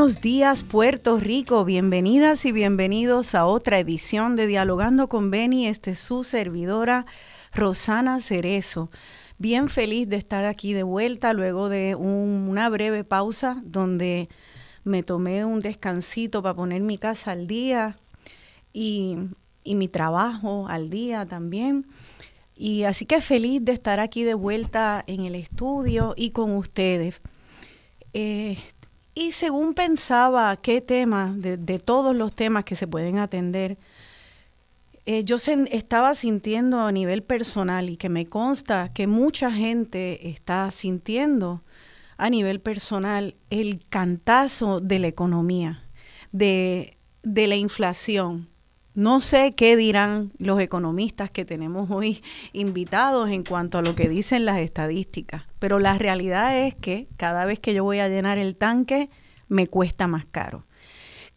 Buenos días Puerto Rico, bienvenidas y bienvenidos a otra edición de Dialogando con Beni. Este es su servidora Rosana Cerezo. Bien feliz de estar aquí de vuelta luego de una breve pausa donde me tomé un descansito para poner mi casa al día y, mi trabajo al día también. Y así que feliz de estar aquí de vuelta en el estudio y con ustedes. Eh, y según pensaba qué tema, de, todos los temas que se pueden atender, eh, yo estaba sintiendo a nivel personal y que me consta que mucha gente está sintiendo a nivel personal el cantazo de la economía, de, de la inflación. No sé qué dirán los economistas que tenemos hoy invitados en cuanto a lo que dicen las estadísticas, pero la realidad es que cada vez que yo voy a llenar el tanque me cuesta más caro.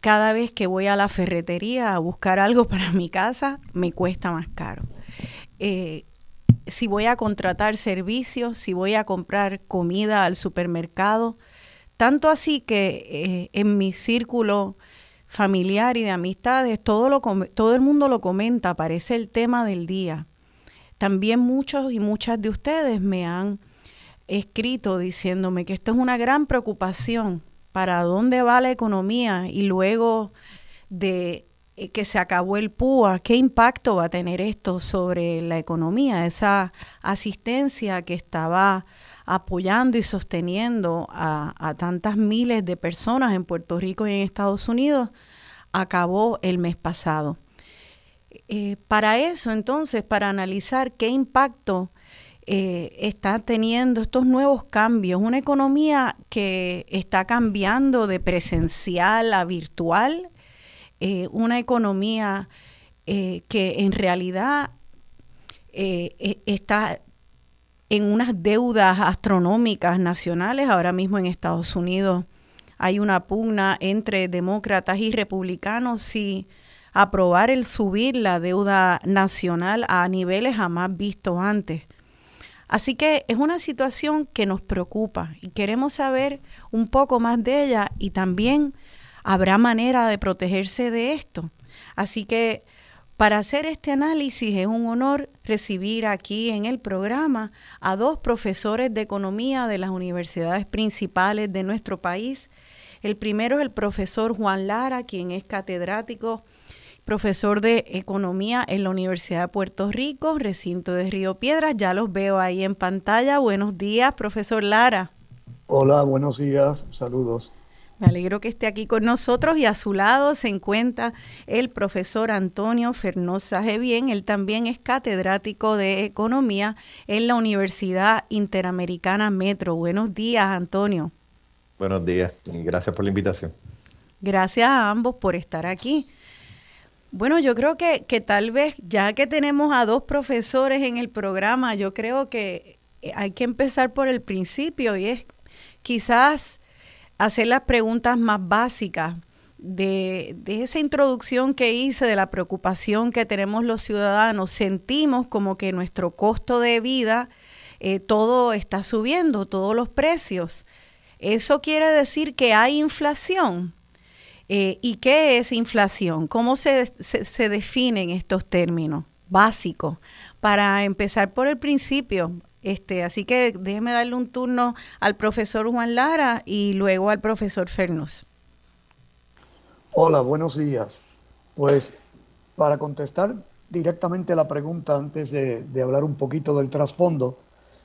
Cada vez que voy a la ferretería a buscar algo para mi casa, me cuesta más caro. Eh, si voy a contratar servicios, si voy a comprar comida al supermercado, tanto así que eh, en mi círculo familiar y de amistades, todo, lo, todo el mundo lo comenta, parece el tema del día. También muchos y muchas de ustedes me han escrito diciéndome que esto es una gran preocupación para dónde va la economía y luego de eh, que se acabó el PUA, ¿qué impacto va a tener esto sobre la economía? Esa asistencia que estaba apoyando y sosteniendo a, tantas miles de personas en Puerto Rico y en Estados Unidos, acabó el mes pasado. Eh, para eso, entonces, para analizar qué impacto eh, está teniendo estos nuevos cambios, una economía que está cambiando de presencial a virtual, eh, una economía que en realidad e, está en unas deudas astronómicas nacionales. Ahora mismo en Estados Unidos hay una pugna entre demócratas y republicanos si aprobar el subir la deuda nacional a niveles jamás vistos antes. Así que es una situación que nos preocupa y queremos saber un poco más de ella y también habrá manera de protegerse de esto. Así que para hacer este análisis es un honor recibir aquí en el programa a dos profesores de economía de las universidades principales de nuestro país. El primero es el profesor Juan Lara, quien es catedrático profesor de economía en la Universidad de Puerto Rico, recinto de Río Piedras. Ya los veo ahí en pantalla. Buenos días, profesor Lara. Hola, buenos días, saludos. Me alegro que esté aquí con nosotros y a su lado se encuentra el profesor Antonio Fernosa Bien. Él también es catedrático de Economía en la Universidad Interamericana Metro. Buenos días, Antonio. Buenos días y gracias por la invitación. Gracias a ambos por estar aquí. Bueno, yo creo que, tal vez, ya que tenemos a dos profesores en el programa, yo creo que eh, hay que empezar por el principio y es quizás hacer las preguntas más básicas de, esa introducción que hice de la preocupación que tenemos los ciudadanos. Sentimos como que nuestro costo de vida, eh, todo está subiendo, todos los precios. ¿Eso quiere decir que hay inflación? Eh, ¿Y qué es inflación? ¿Cómo se, se, definen estos términos básicos? Para empezar por el principio, este, así que déjeme darle un turno al profesor Juan Lara y luego al profesor Fernus. Hola, buenos días. Pues para contestar directamente la pregunta antes de, de hablar un poquito del trasfondo,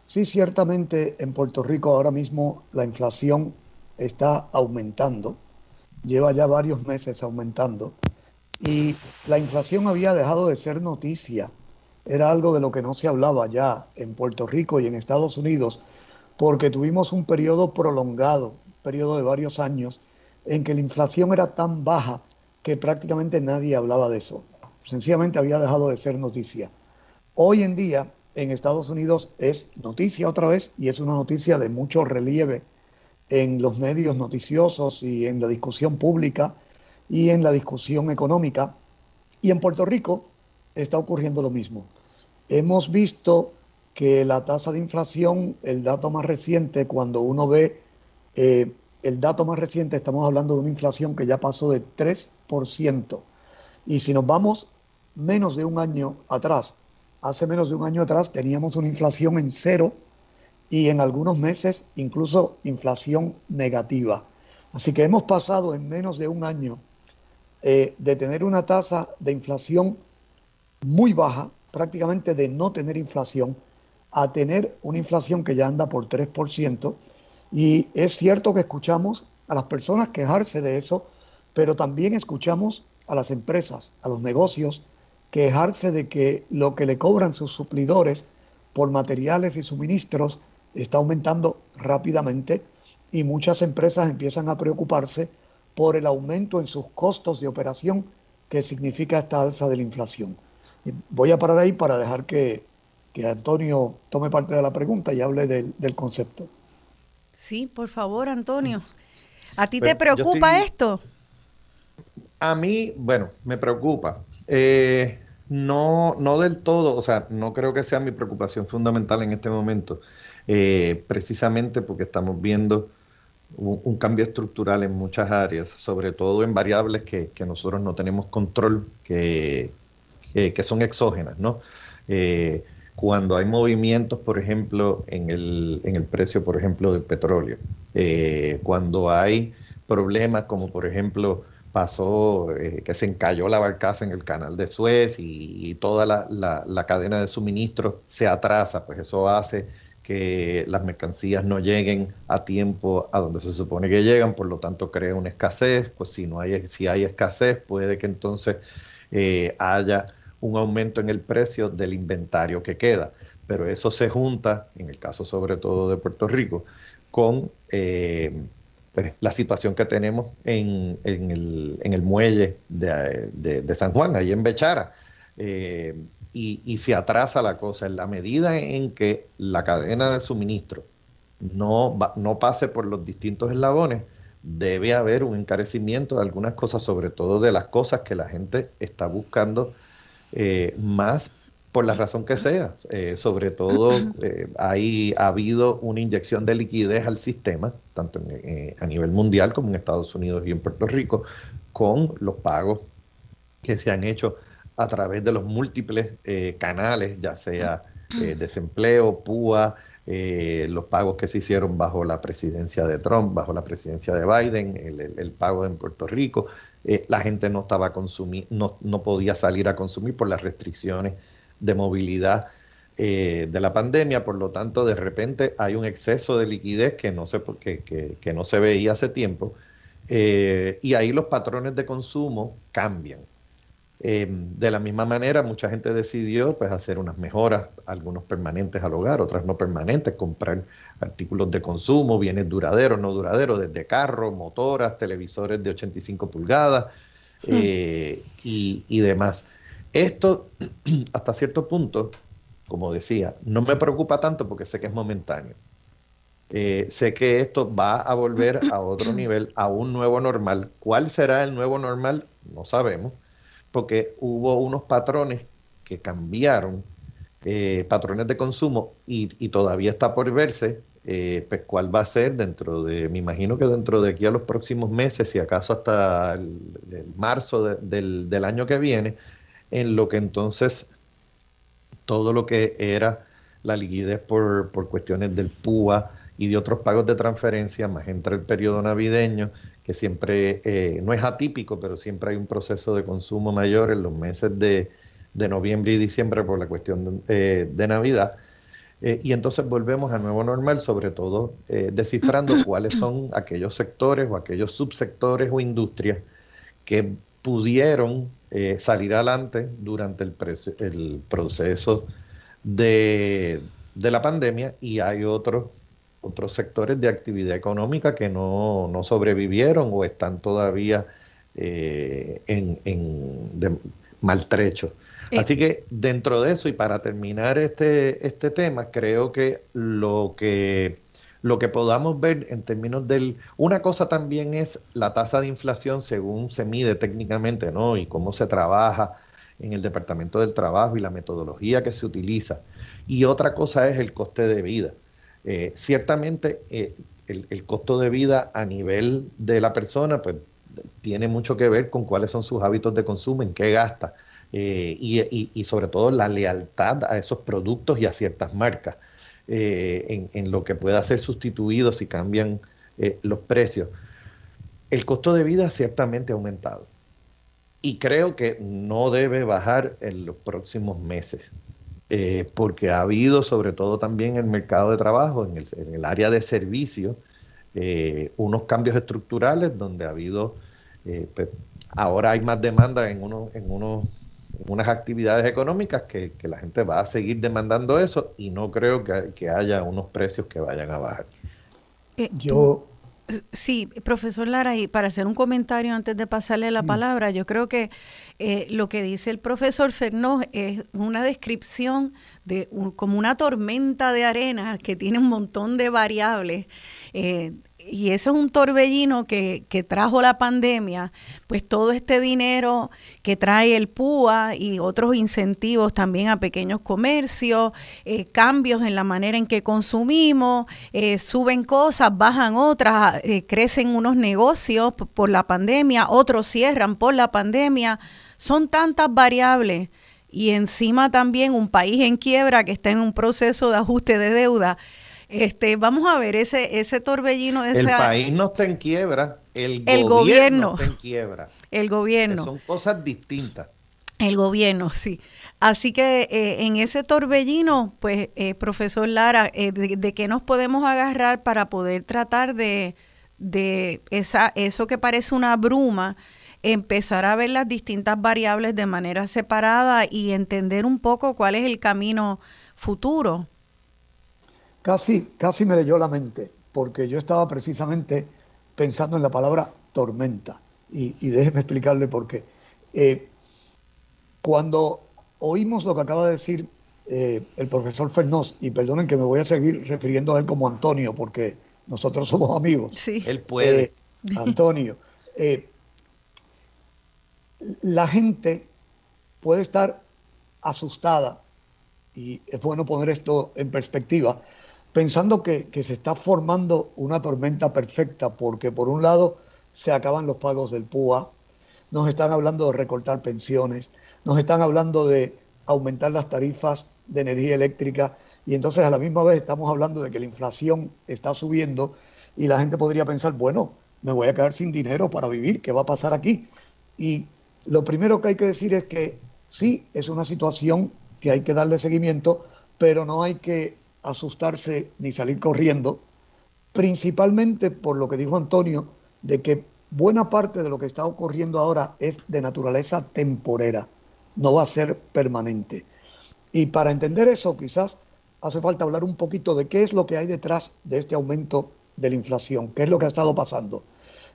sí, ciertamente en Puerto Rico ahora mismo la inflación está aumentando lleva ya varios meses aumentando y la inflación había dejado de ser noticia. Era algo de lo que no se hablaba ya en Puerto Rico y en Estados Unidos porque tuvimos un periodo prolongado, periodo de varios años, en que la inflación era tan baja que prácticamente nadie hablaba de eso. Sencillamente había dejado de ser noticia. Hoy en día en Estados Unidos es noticia otra vez y es una noticia de mucho relieve en los medios noticiosos y en la discusión pública y en la discusión económica. Y en Puerto Rico está ocurriendo lo mismo. Hemos visto que la tasa de inflación, el dato más reciente, cuando uno ve eh, el dato más reciente, estamos hablando de una inflación que ya pasó de 3%. Y si nos vamos menos de un año atrás, hace menos de un año atrás teníamos una inflación en cero y en algunos meses incluso inflación negativa. Así que hemos pasado en menos de un año eh, de tener una tasa de inflación muy baja, prácticamente de no tener inflación, a tener una inflación que ya anda por 3%. Y es cierto que escuchamos a las personas quejarse de eso, pero también escuchamos a las empresas, a los negocios, quejarse de que lo que le cobran sus suplidores por materiales y suministros está aumentando rápidamente y muchas empresas empiezan a preocuparse por el aumento en sus costos de operación que significa esta alza de la inflación. voy a parar ahí para dejar que, Antonio tome parte de la pregunta y hable del, concepto. Sí, por favor, Antonio. ¿A ti te preocupa esto? A mí, bueno, me preocupa. Eh, no, no del todo, o sea, no creo que sea mi preocupación fundamental en este momento. Eh, precisamente porque estamos viendo un, cambio estructural en muchas áreas, sobre todo en variables que, nosotros no tenemos control, que, que son exógenas, ¿no? Eh, cuando hay movimientos, por ejemplo, en el, en el precio, por ejemplo, del petróleo, eh, cuando hay problemas como, por ejemplo, pasó que se encalló la barcaza en el canal de Suez y, toda la, la, cadena de suministro se atrasa, pues eso hace que las mercancías no lleguen a tiempo a donde se supone que llegan, por lo tanto crea una escasez, pues si no hay, si hay escasez puede que entonces eh, haya un aumento en el precio del inventario que queda, pero eso se junta, en el caso sobre todo de Puerto Rico, con eh, pues, la situación que tenemos en, el, muelle de, San Juan, ahí en Bechara. Eh, y, se atrasa la cosa. En la medida en que la cadena de suministro no, no pase por los distintos eslabones, debe haber un encarecimiento de algunas cosas, sobre todo de las cosas que la gente está buscando eh, más por la razón que sea. Eh, sobre todo eh, ha habido una inyección de liquidez al sistema, tanto a nivel mundial como en Estados Unidos y en Puerto Rico, con los pagos que se han hecho a través de los múltiples eh, canales, ya sea eh, desempleo, PUA, eh, los pagos que se hicieron bajo la presidencia de Trump, bajo la presidencia de Biden, el, pago en Puerto Rico. la gente no estaba consumir, no, no, podía salir a consumir por las restricciones de movilidad de la pandemia, por lo tanto, de repente hay un exceso de liquidez que no se, que, que, que no se veía hace tiempo, y ahí los patrones de consumo cambian. Em, de la misma manera, mucha gente decidió pues, hacer unas mejoras, algunos permanentes al hogar, otras no permanentes, comprar artículos de consumo, bienes duraderos, no duraderos, desde carros, motoras, televisores de 85 pulgadas hmm. eh, y, demás. Esto, hasta cierto punto, como decía, no me preocupa tanto porque sé que es momentáneo. Eh, sé que esto va a volver a otro nivel, a un nuevo normal. ¿Cuál será el nuevo normal? No sabemos porque hubo unos patrones que cambiaron, eh, patrones de consumo, y, todavía está por verse eh, pues cuál va a ser dentro de, me imagino que dentro de aquí a los próximos meses, si acaso hasta el, marzo del, del, año que viene, en lo que entonces todo lo que era la liquidez por, por cuestiones del PUA y de otros pagos de transferencia, más entre el periodo navideño, que siempre eh, no es atípico, pero siempre hay un proceso de consumo mayor en los meses de, de noviembre y diciembre por la cuestión de, eh, de Navidad. Eh, y entonces volvemos a nuevo normal, sobre todo descifrando cuáles son aquellos sectores o aquellos subsectores o industrias que pudieron salir adelante durante el, el proceso de, de, la pandemia y hay otros otros sectores de actividad económica que no, sobrevivieron o están todavía eh, en, maltrecho. Eh. Así que dentro de eso, y para terminar este, este tema, creo que lo que lo que podamos ver en términos del... Una cosa también es la tasa de inflación según se mide técnicamente, ¿no? Y cómo se trabaja en el Departamento del Trabajo y la metodología que se utiliza. Y otra cosa es el coste de vida. Eh, ciertamente eh, el, costo de vida a nivel de la persona pues, tiene mucho que ver con cuáles son sus hábitos de consumo, en qué gasta eh, y, sobre todo la lealtad a esos productos y a ciertas marcas, en, en, lo que pueda ser sustituido si cambian los precios. El costo de vida ciertamente ha aumentado y creo que no debe bajar en los próximos meses. Eh, porque ha habido, sobre todo también en el mercado de trabajo, en el, área de servicio, eh, unos cambios estructurales donde ha habido, eh, pues, ahora hay más demanda en, uno, en, uno, unas actividades económicas que, la gente va a seguir demandando eso y no creo que, que haya unos precios que vayan a bajar. Yo, Sí, profesor Lara, y para hacer un comentario antes de pasarle la mm. palabra, yo creo que eh, lo que dice el profesor Fernó es una descripción de como una tormenta de arena que tiene un montón de variables. Eh, y eso es un torbellino que, trajo la pandemia, pues todo este dinero que trae el PUA y otros incentivos también a pequeños comercios, eh, cambios en la manera en que consumimos, eh, suben cosas, bajan otras, eh, crecen unos negocios por la pandemia, otros cierran por la pandemia, son tantas variables. Y encima también un país en quiebra que está en un proceso de ajuste de deuda este, vamos a ver ese, ese torbellino. el país no está en quiebra, el, gobierno, está en quiebra. El gobierno. son cosas distintas. El gobierno, sí. Así que eh, en ese torbellino, pues, eh, profesor Lara, eh, de, qué nos podemos agarrar para poder tratar de, de esa, eso que parece una bruma, empezar a ver las distintas variables de manera separada y entender un poco cuál es el camino futuro? Casi, casi me leyó la mente, porque yo estaba precisamente pensando en la palabra tormenta. Y, déjeme explicarle por qué. Eh, cuando oímos lo que acaba de decir eh, el profesor Fernós, y perdonen que me voy a seguir refiriendo a él como Antonio, porque nosotros somos amigos. Sí. Él puede. Eh, Antonio, la gente puede estar asustada, y es bueno poner esto en perspectiva, pensando que, se está formando una tormenta perfecta, porque por un lado se acaban los pagos del PUA, nos están hablando de recortar pensiones, nos están hablando de aumentar las tarifas de energía eléctrica y entonces a la misma vez estamos hablando de que la inflación está subiendo y la gente podría pensar, bueno, me voy a quedar sin dinero para vivir, ¿qué va a pasar aquí? Y lo primero que hay que decir es que sí, es una situación que hay que darle seguimiento, pero no hay que asustarse ni salir corriendo, principalmente por lo que dijo Antonio, de que buena parte de lo que está ocurriendo ahora es de naturaleza temporera, no va a ser permanente. Y para entender eso, quizás hace falta hablar un poquito de qué es lo que hay detrás de este aumento de la inflación, qué es lo que ha estado pasando.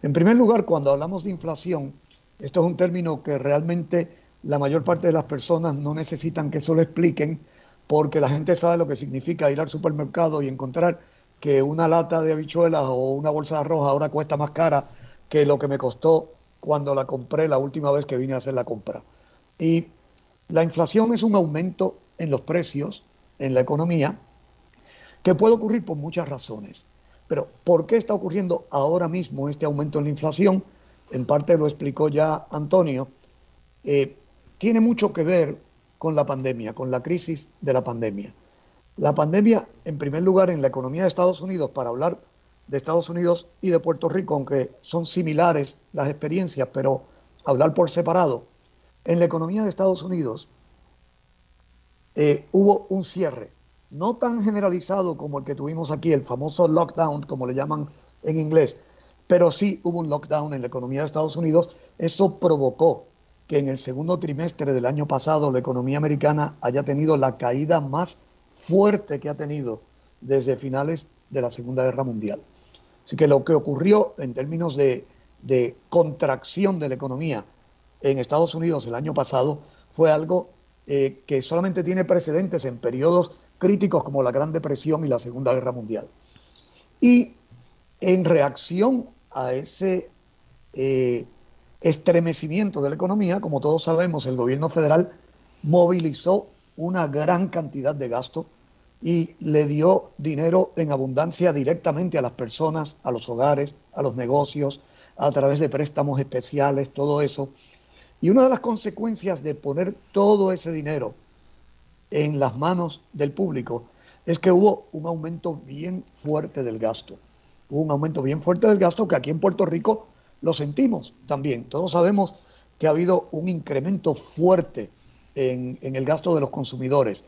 En primer lugar, cuando hablamos de inflación, esto es un término que realmente la mayor parte de las personas no necesitan que eso lo expliquen, porque la gente sabe lo que significa ir al supermercado y encontrar que una lata de habichuelas o una bolsa de arroz ahora cuesta más cara que lo que me costó cuando la compré la última vez que vine a hacer la compra. Y la inflación es un aumento en los precios en la economía que puede ocurrir por muchas razones. Pero ¿por qué está ocurriendo ahora mismo este aumento en la inflación? En parte lo explicó ya Antonio. Eh, tiene mucho que ver con la pandemia, con la crisis de la pandemia. La pandemia, en primer lugar, en la economía de Estados Unidos, para hablar de Estados Unidos y de Puerto Rico, aunque son similares las experiencias, pero hablar por separado, en la economía de Estados Unidos eh, hubo un cierre, no tan generalizado como el que tuvimos aquí, el famoso lockdown, como le llaman en inglés, pero sí hubo un lockdown en la economía de Estados Unidos. Eso provocó que en el segundo trimestre del año pasado la economía americana haya tenido la caída más fuerte que ha tenido desde finales de la Segunda Guerra Mundial. Así que lo que ocurrió en términos de, contracción de la economía en Estados Unidos el año pasado fue algo eh, que solamente tiene precedentes en periodos críticos como la Gran Depresión y la Segunda Guerra Mundial. Y en reacción a ese eh, estremecimiento de la economía, como todos sabemos, el gobierno federal movilizó una gran cantidad de gasto y le dio dinero en abundancia directamente a las personas, a los hogares, a los negocios, a través de préstamos especiales, todo eso. Y una de las consecuencias de poner todo ese dinero en las manos del público es que hubo un aumento bien fuerte del gasto. Hubo un aumento bien fuerte del gasto que aquí en Puerto Rico lo sentimos también. Todos sabemos que ha habido un incremento fuerte en, en el gasto de los consumidores,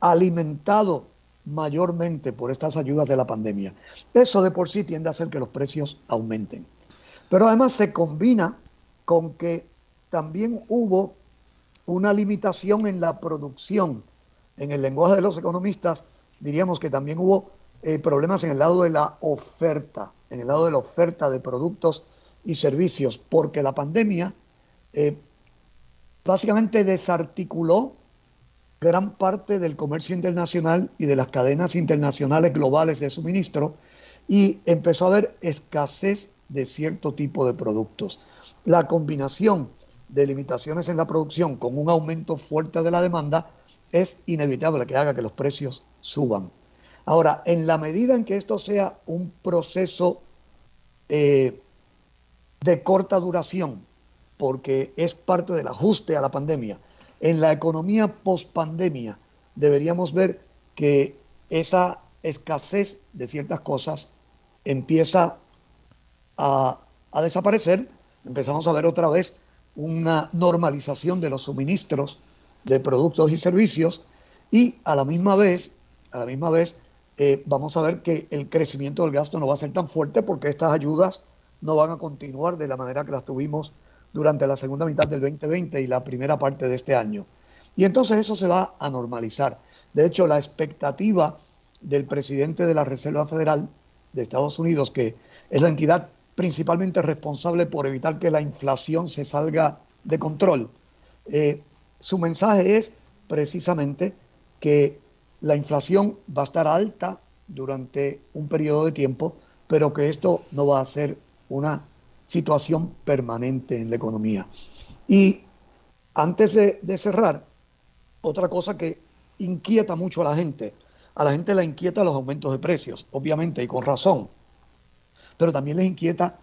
alimentado mayormente por estas ayudas de la pandemia. Eso de por sí tiende a hacer que los precios aumenten. Pero además se combina con que también hubo una limitación en la producción. En el lenguaje de los economistas diríamos que también hubo eh, problemas en el lado de la oferta, en el lado de la oferta de productos y servicios, porque la pandemia eh, básicamente desarticuló gran parte del comercio internacional y de las cadenas internacionales globales de suministro y empezó a haber escasez de cierto tipo de productos. La combinación de limitaciones en la producción con un aumento fuerte de la demanda es inevitable que haga que los precios suban. Ahora, en la medida en que esto sea un proceso eh, de corta duración, porque es parte del ajuste a la pandemia, en la economía post-pandemia deberíamos ver que esa escasez de ciertas cosas empieza a, desaparecer. Empezamos a ver otra vez una normalización de los suministros de productos y servicios y a la misma vez, a la misma vez eh, vamos a ver que el crecimiento del gasto no va a ser tan fuerte porque estas ayudas no van a continuar de la manera que las tuvimos durante la segunda mitad del 2020 y la primera parte de este año. Y entonces eso se va a normalizar. De hecho, la expectativa del presidente de la Reserva Federal de Estados Unidos, que es la entidad principalmente responsable por evitar que la inflación se salga de control, eh, su mensaje es precisamente que la inflación va a estar alta durante un periodo de tiempo, pero que esto no va a ser una situación permanente en la economía. Y antes de, cerrar, otra cosa que inquieta mucho a la gente, a la gente le inquieta los aumentos de precios, obviamente, y con razón, pero también les inquieta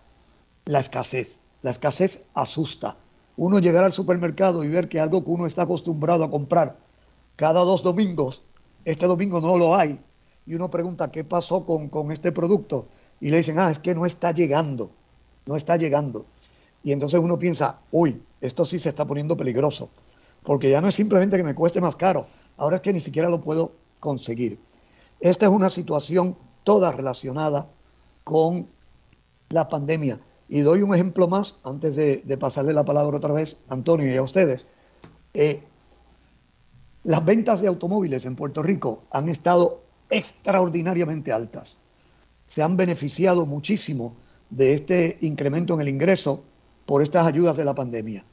la escasez. La escasez asusta. Uno llegar al supermercado y ver que algo que uno está acostumbrado a comprar cada dos domingos, este domingo no lo hay, y uno pregunta qué pasó con, con este producto, y le dicen, ah, es que no está llegando no está llegando. Y entonces uno piensa, uy, esto sí se está poniendo peligroso, porque ya no es simplemente que me cueste más caro, ahora es que ni siquiera lo puedo conseguir. Esta es una situación toda relacionada con la pandemia. Y doy un ejemplo más antes de, pasarle la palabra otra vez a Antonio y a ustedes. Eh, las ventas de automóviles en Puerto Rico han estado extraordinariamente altas. Se han beneficiado muchísimo de este incremento en el ingreso por estas ayudas de la pandemia.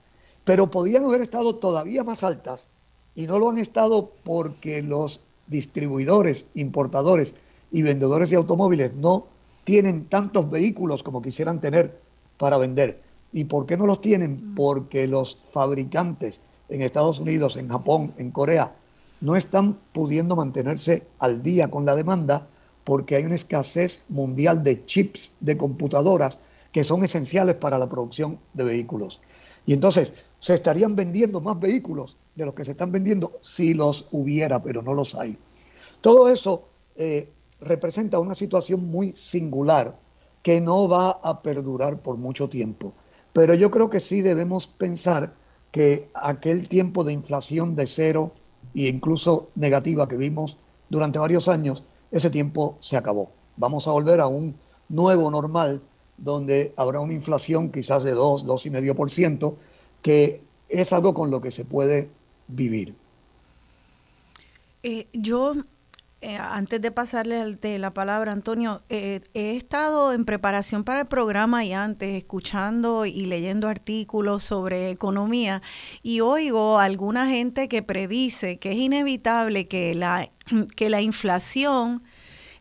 Pero podían haber estado todavía más altas y no lo han estado porque los distribuidores, importadores y vendedores de automóviles no tienen tantos vehículos como quisieran tener para vender. ¿Y por qué no los tienen? Porque los fabricantes en Estados Unidos, en Japón, en Corea, no están pudiendo mantenerse al día con la demanda porque hay una escasez mundial de chips de computadoras que son esenciales para la producción de vehículos. Y entonces se estarían vendiendo más vehículos de los que se están vendiendo si los hubiera, pero no los hay. Todo eso eh, representa una situación muy singular que no va a perdurar por mucho tiempo. Pero yo creo que sí debemos pensar que aquel tiempo de inflación de cero e incluso negativa que vimos durante varios años, ese tiempo se acabó. Vamos a volver a un nuevo normal donde habrá una inflación quizás de 2, 2,5%, que es algo con lo que se puede vivir. Eh, yo eh, antes de pasarle la palabra, Antonio, eh, he estado en preparación para el programa y antes escuchando y leyendo artículos sobre economía y oigo a alguna gente que predice que es inevitable que la, que la inflación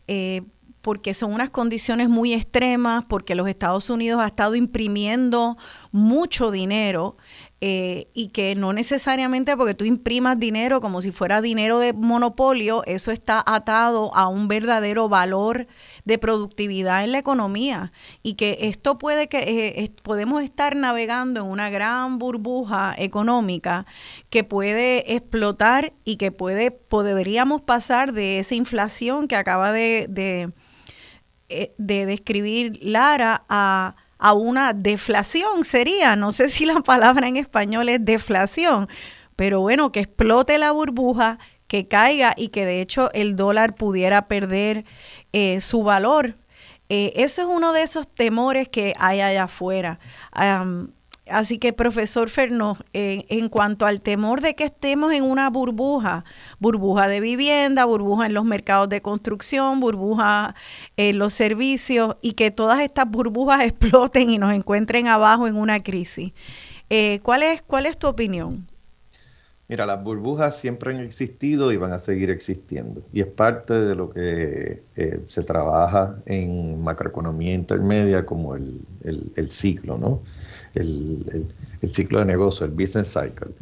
eh, porque son unas condiciones muy extremas, porque los Estados Unidos ha estado imprimiendo mucho dinero eh, y que no necesariamente porque tú imprimas dinero como si fuera dinero de monopolio, eso está atado a un verdadero valor de productividad en la economía. Y que esto puede que eh, podemos estar navegando en una gran burbuja económica que puede explotar y que puede podríamos pasar de esa inflación que acaba de, de, eh, de describir Lara a a una deflación sería, no sé si la palabra en español es deflación, pero bueno, que explote la burbuja, que caiga y que de hecho el dólar pudiera perder eh, su valor. Eh, eso es uno de esos temores que hay allá afuera. Así que, profesor Fernó, en cuanto al temor de que estemos en una burbuja, burbuja de vivienda, burbuja en los mercados de construcción, burbuja en los servicios y que todas estas burbujas exploten y nos encuentren abajo en una crisis. Eh, ¿cuál, es, ¿Cuál es tu opinión? Mira, las burbujas siempre han existido y van a seguir existiendo. Y es parte de lo que eh, se trabaja en macroeconomía intermedia como el, el ciclo, ¿no? El, ciclo de negocio, el business cycle.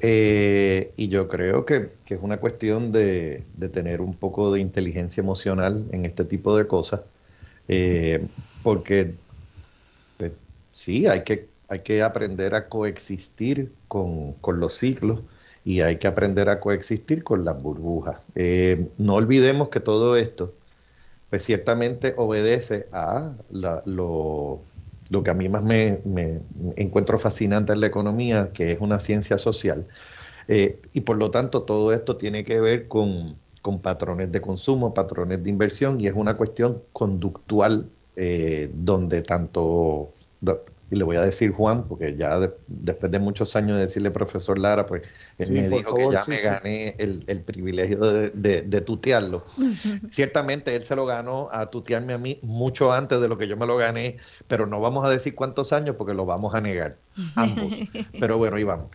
Eh, y yo creo que, es una cuestión de, tener un poco de inteligencia emocional en este tipo de cosas, eh, porque pues, sí, hay que, hay que aprender a coexistir con, los ciclos y hay que aprender a coexistir con las burbujas. Eh, no olvidemos que todo esto, pues ciertamente obedece a lo lo que a mí más me, encuentro fascinante en la economía, que es una ciencia social. Eh, y por lo tanto, todo esto tiene que ver con, patrones de consumo, patrones de inversión, y es una cuestión conductual eh, donde tanto y le voy a decir Juan, porque ya después de muchos años de decirle profesor Lara, pues él me dijo que ya me gané el, privilegio de, tutearlo. Ciertamente él se lo ganó a tutearme a mí mucho antes de lo que yo me lo gané, pero no vamos a decir cuántos años porque lo vamos a negar, ambos. pero bueno, y vamos.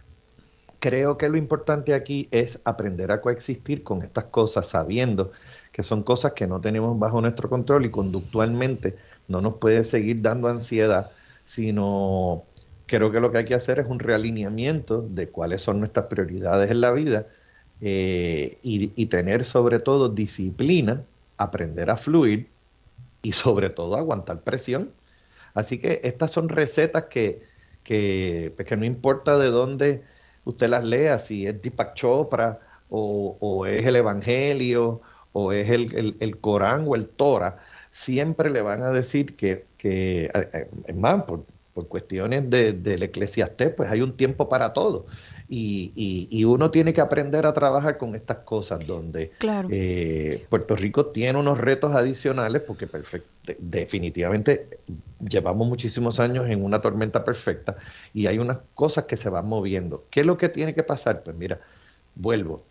Creo que lo importante aquí es aprender a coexistir con estas cosas sabiendo que son cosas que no tenemos bajo nuestro control y conductualmente no nos puede seguir dando ansiedad sino creo que lo que hay que hacer es un realineamiento de cuáles son nuestras prioridades en la vida eh, y, tener sobre todo disciplina, aprender a fluir y sobre todo aguantar presión. Así que estas son recetas que, que, pues no importa de dónde usted las lea, si es Deepak Chopra o, es el Evangelio o es el, el Corán o el Torah, siempre le van a decir que, que es más, por, cuestiones de, del eclesiastés, pues hay un tiempo para todo. Y, y, uno tiene que aprender a trabajar con estas cosas, donde eh, Puerto Rico tiene unos retos adicionales, porque definitivamente llevamos muchísimos años en una tormenta perfecta y hay unas cosas que se van moviendo. ¿Qué es lo que tiene que pasar? Pues mira, vuelvo,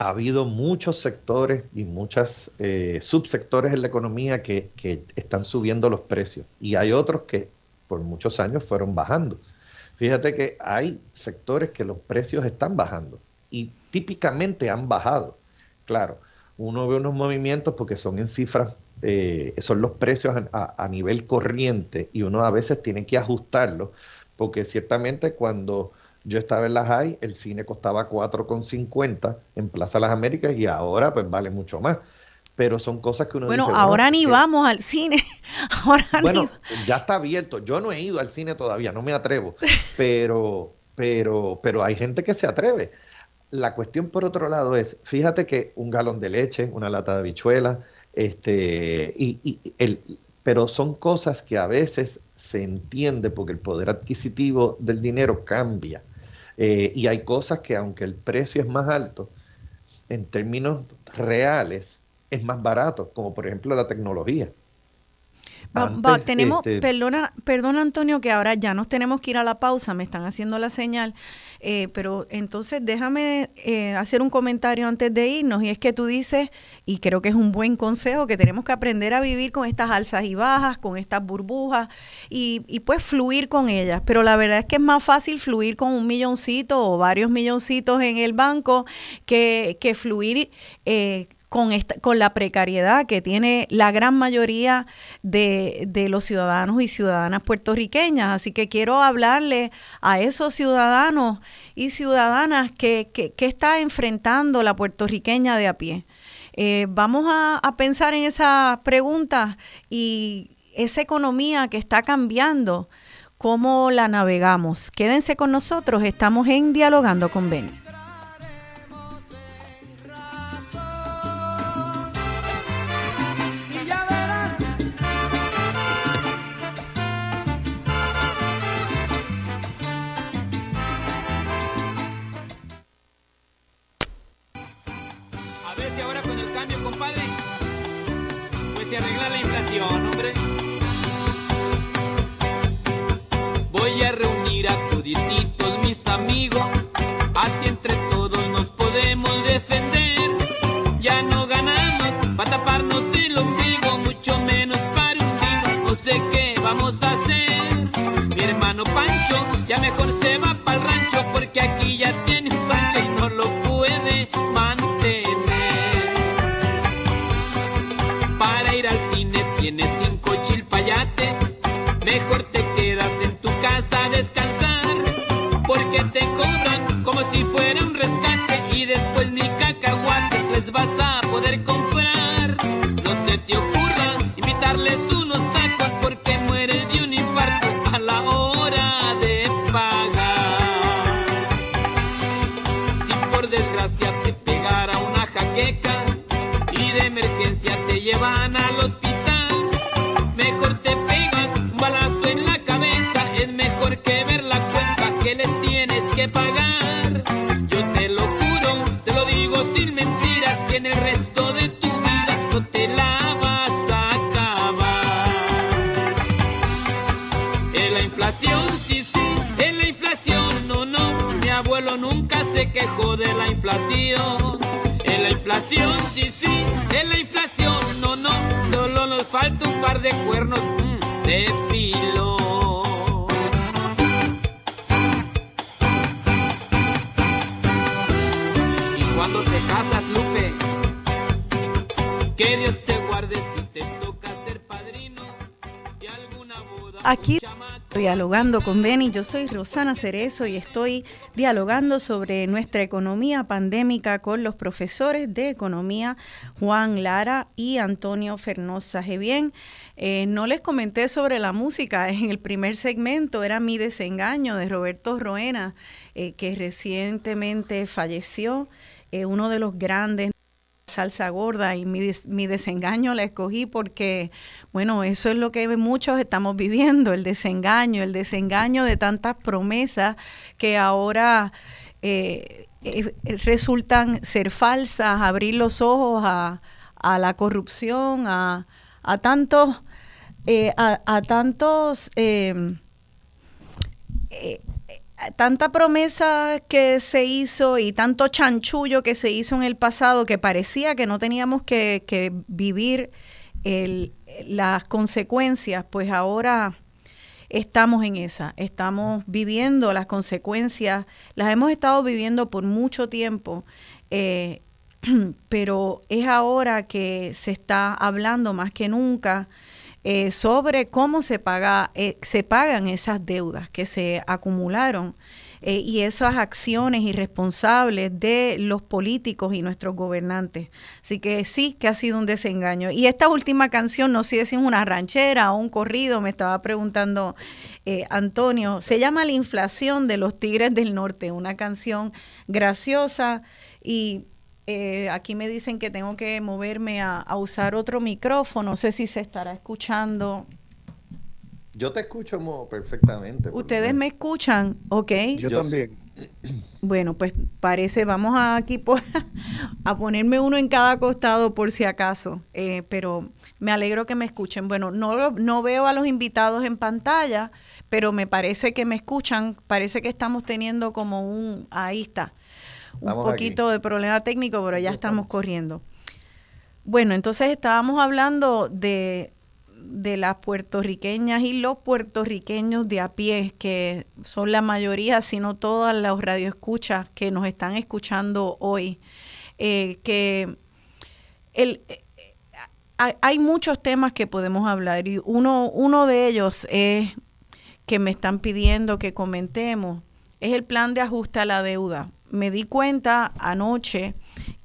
ha habido muchos sectores y muchos eh, subsectores en la economía que, están subiendo los precios y hay otros que por muchos años fueron bajando. Fíjate que hay sectores que los precios están bajando y típicamente han bajado. Claro, uno ve unos movimientos porque son en cifras, eh, son los precios a, a, nivel corriente y uno a veces tiene que ajustarlo porque ciertamente cuando yo estaba en la High, el cine costaba 4,50 en Plaza Las Américas y ahora pues vale mucho más. pero son cosas que uno bueno, dice, ahora ni vamos al cine. ahora bueno, ya está abierto. Yo no he ido al cine todavía, no me atrevo, pero, pero, pero hay gente que se atreve. La cuestión, por otro lado, es, fíjate que un galón de leche, una lata de habichuela, este, y, el, pero son cosas que a veces se entiende porque el poder adquisitivo del dinero cambia. Eh, y hay cosas que aunque el precio es más alto, en términos reales es más barato, como por ejemplo la tecnología. Tenemos, este, perdona, perdona Antonio, que ahora ya nos tenemos que ir a la pausa, me están haciendo la señal, eh, pero entonces déjame eh, hacer un comentario antes de irnos, y es que tú dices, y creo que es un buen consejo, que tenemos que aprender a vivir con estas alzas y bajas, con estas burbujas, y, y pues fluir con ellas, pero la verdad es que es más fácil fluir con un milloncito o varios milloncitos en el banco que, que fluir eh, con, esta, con la precariedad que tiene la gran mayoría de, de, los ciudadanos y ciudadanas puertorriqueñas. Así que quiero hablarle a esos ciudadanos y ciudadanas que, que, está enfrentando la puertorriqueña de a pie. Eh, vamos a, a pensar en esa pregunta y esa economía que está cambiando, ¿cómo la navegamos? Quédense con nosotros, estamos en Dialogando con Beni. A reunir a todititos mis amigos, así entre todos nos podemos defender. Ya no ganamos para taparnos el ombligo, mucho menos para un vino, no sé qué vamos a hacer. Mi hermano Pancho ya mejor se va para el rancho porque aquí ya tiene un Sancho y no lo puede mantener. Para ir al cine tiene cinco chilpayates, mejor porque te cobran como si fuera inflación, sí, sí, en la inflación, no, no, solo nos falta un par de cuernos mm, de filo. casas, Lupe. Que Dios te guarde si te toca ser padrino de alguna boda. Aquí dialogando con Beni, yo soy Rosana Cerezo y estoy dialogando sobre nuestra economía pandémica con los profesores de economía Juan Lara y Antonio Fernosa. Bien, eh, no les comenté sobre la música en el primer segmento, era Mi desengaño de Roberto Roena, eh, que recientemente falleció. Eh, uno de los grandes salsa gorda y mi, desengaño la escogí porque, bueno, eso es lo que muchos estamos viviendo, el desengaño, el desengaño de tantas promesas que ahora eh, eh, resultan ser falsas, abrir los ojos a, la corrupción, a, a tantos, a, a, tantos tanta promesa que se hizo y tanto chanchullo que se hizo en el pasado que parecía que no teníamos que, vivir las consecuencias, pues ahora estamos en esa, estamos viviendo las consecuencias, las hemos estado viviendo por mucho tiempo, eh, pero es ahora que se está hablando más que nunca eh, sobre cómo se, paga, eh, se pagan esas deudas que se acumularon eh, y esas acciones irresponsables de los políticos y nuestros gobernantes. Así que sí que ha sido un desengaño. Y esta última canción, no sé si es una ranchera o un corrido, me estaba preguntando eh, Antonio, se llama La inflación de los Tigres del Norte, una canción graciosa y eh, aquí me dicen que tengo que moverme a, a, usar otro micrófono. No sé si se estará escuchando. Yo te escucho perfectamente. ¿Ustedes me escuchan? Ok. Yo, también. Bueno, pues parece, vamos a aquí por, a ponerme uno en cada costado por si acaso, eh, pero me alegro que me escuchen. Bueno, no, no veo a los invitados en pantalla, pero me parece que me escuchan, parece que estamos teniendo como un, ahí está, un poquito de problema técnico, pero ya estamos corriendo. Bueno, entonces estábamos hablando de de las puertorriqueñas y los puertorriqueños de a pie, que son la mayoría, si no todas las radioescuchas que nos están escuchando hoy, eh, que el, eh, hay muchos temas que podemos hablar y uno, uno de ellos es que me están pidiendo que comentemos, es el plan de ajuste a la deuda. Me di cuenta anoche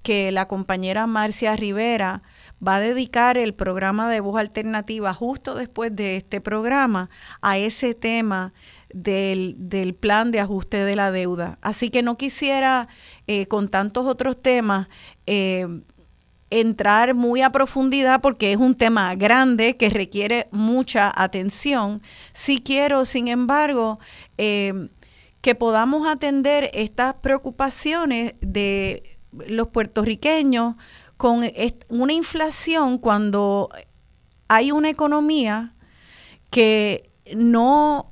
que la compañera Marcia Rivera va a dedicar el programa de voz alternativa justo después de este programa a ese tema del, plan de ajuste de la deuda. Así que no quisiera, eh, con tantos otros temas, eh, entrar muy a profundidad porque es un tema grande que requiere mucha atención. Sí quiero, sin embargo, eh, que podamos atender estas preocupaciones de los puertorriqueños con una inflación cuando hay una economía que no,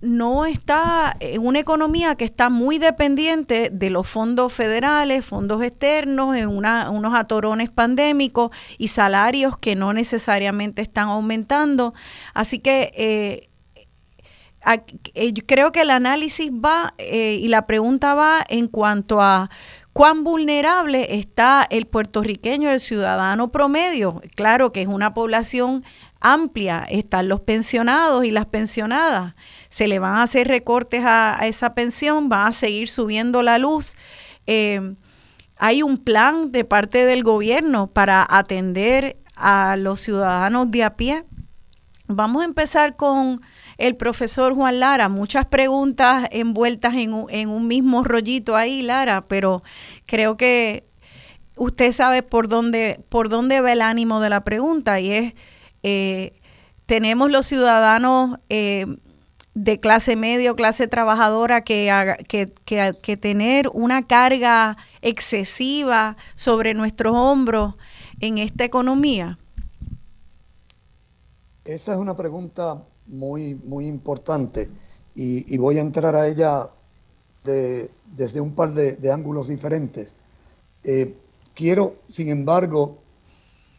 no está, en una economía que está muy dependiente de los fondos federales, fondos externos, en unos atorones pandémicos y salarios que no necesariamente están aumentando. Así que eh, eh, creo que el análisis va eh, y la pregunta va en cuanto a cuán vulnerable está el puertorriqueño, el ciudadano promedio. Claro que es una población amplia, están los pensionados y las pensionadas. Se le van a hacer recortes a, esa pensión, van a seguir subiendo la luz. Eh, hay un plan de parte del gobierno para atender a los ciudadanos de a pie. Vamos a empezar con el profesor Juan Lara. Muchas preguntas envueltas en un, mismo rollito ahí, Lara, pero creo que usted sabe por dónde, por va el ánimo de la pregunta y es, eh, tenemos los ciudadanos eh, de clase media clase trabajadora que tener una carga excesiva sobre nuestros hombros en esta economía? Esa es una pregunta muy, muy importante y, voy a entrar a ella desde un par de, ángulos diferentes. Eh, quiero, sin embargo,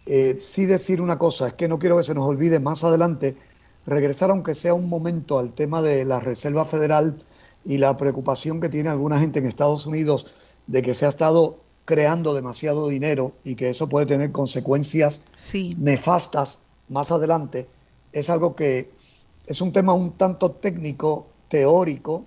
eh, sí decir una cosa, es que no quiero que se nos olvide más adelante regresar, aunque sea un momento, al tema de la Reserva Federal y la preocupación que tiene alguna gente en Estados Unidos de que se ha estado creando demasiado dinero y que eso puede tener consecuencias nefastas más adelante, es algo que es un tema un tanto técnico, teórico,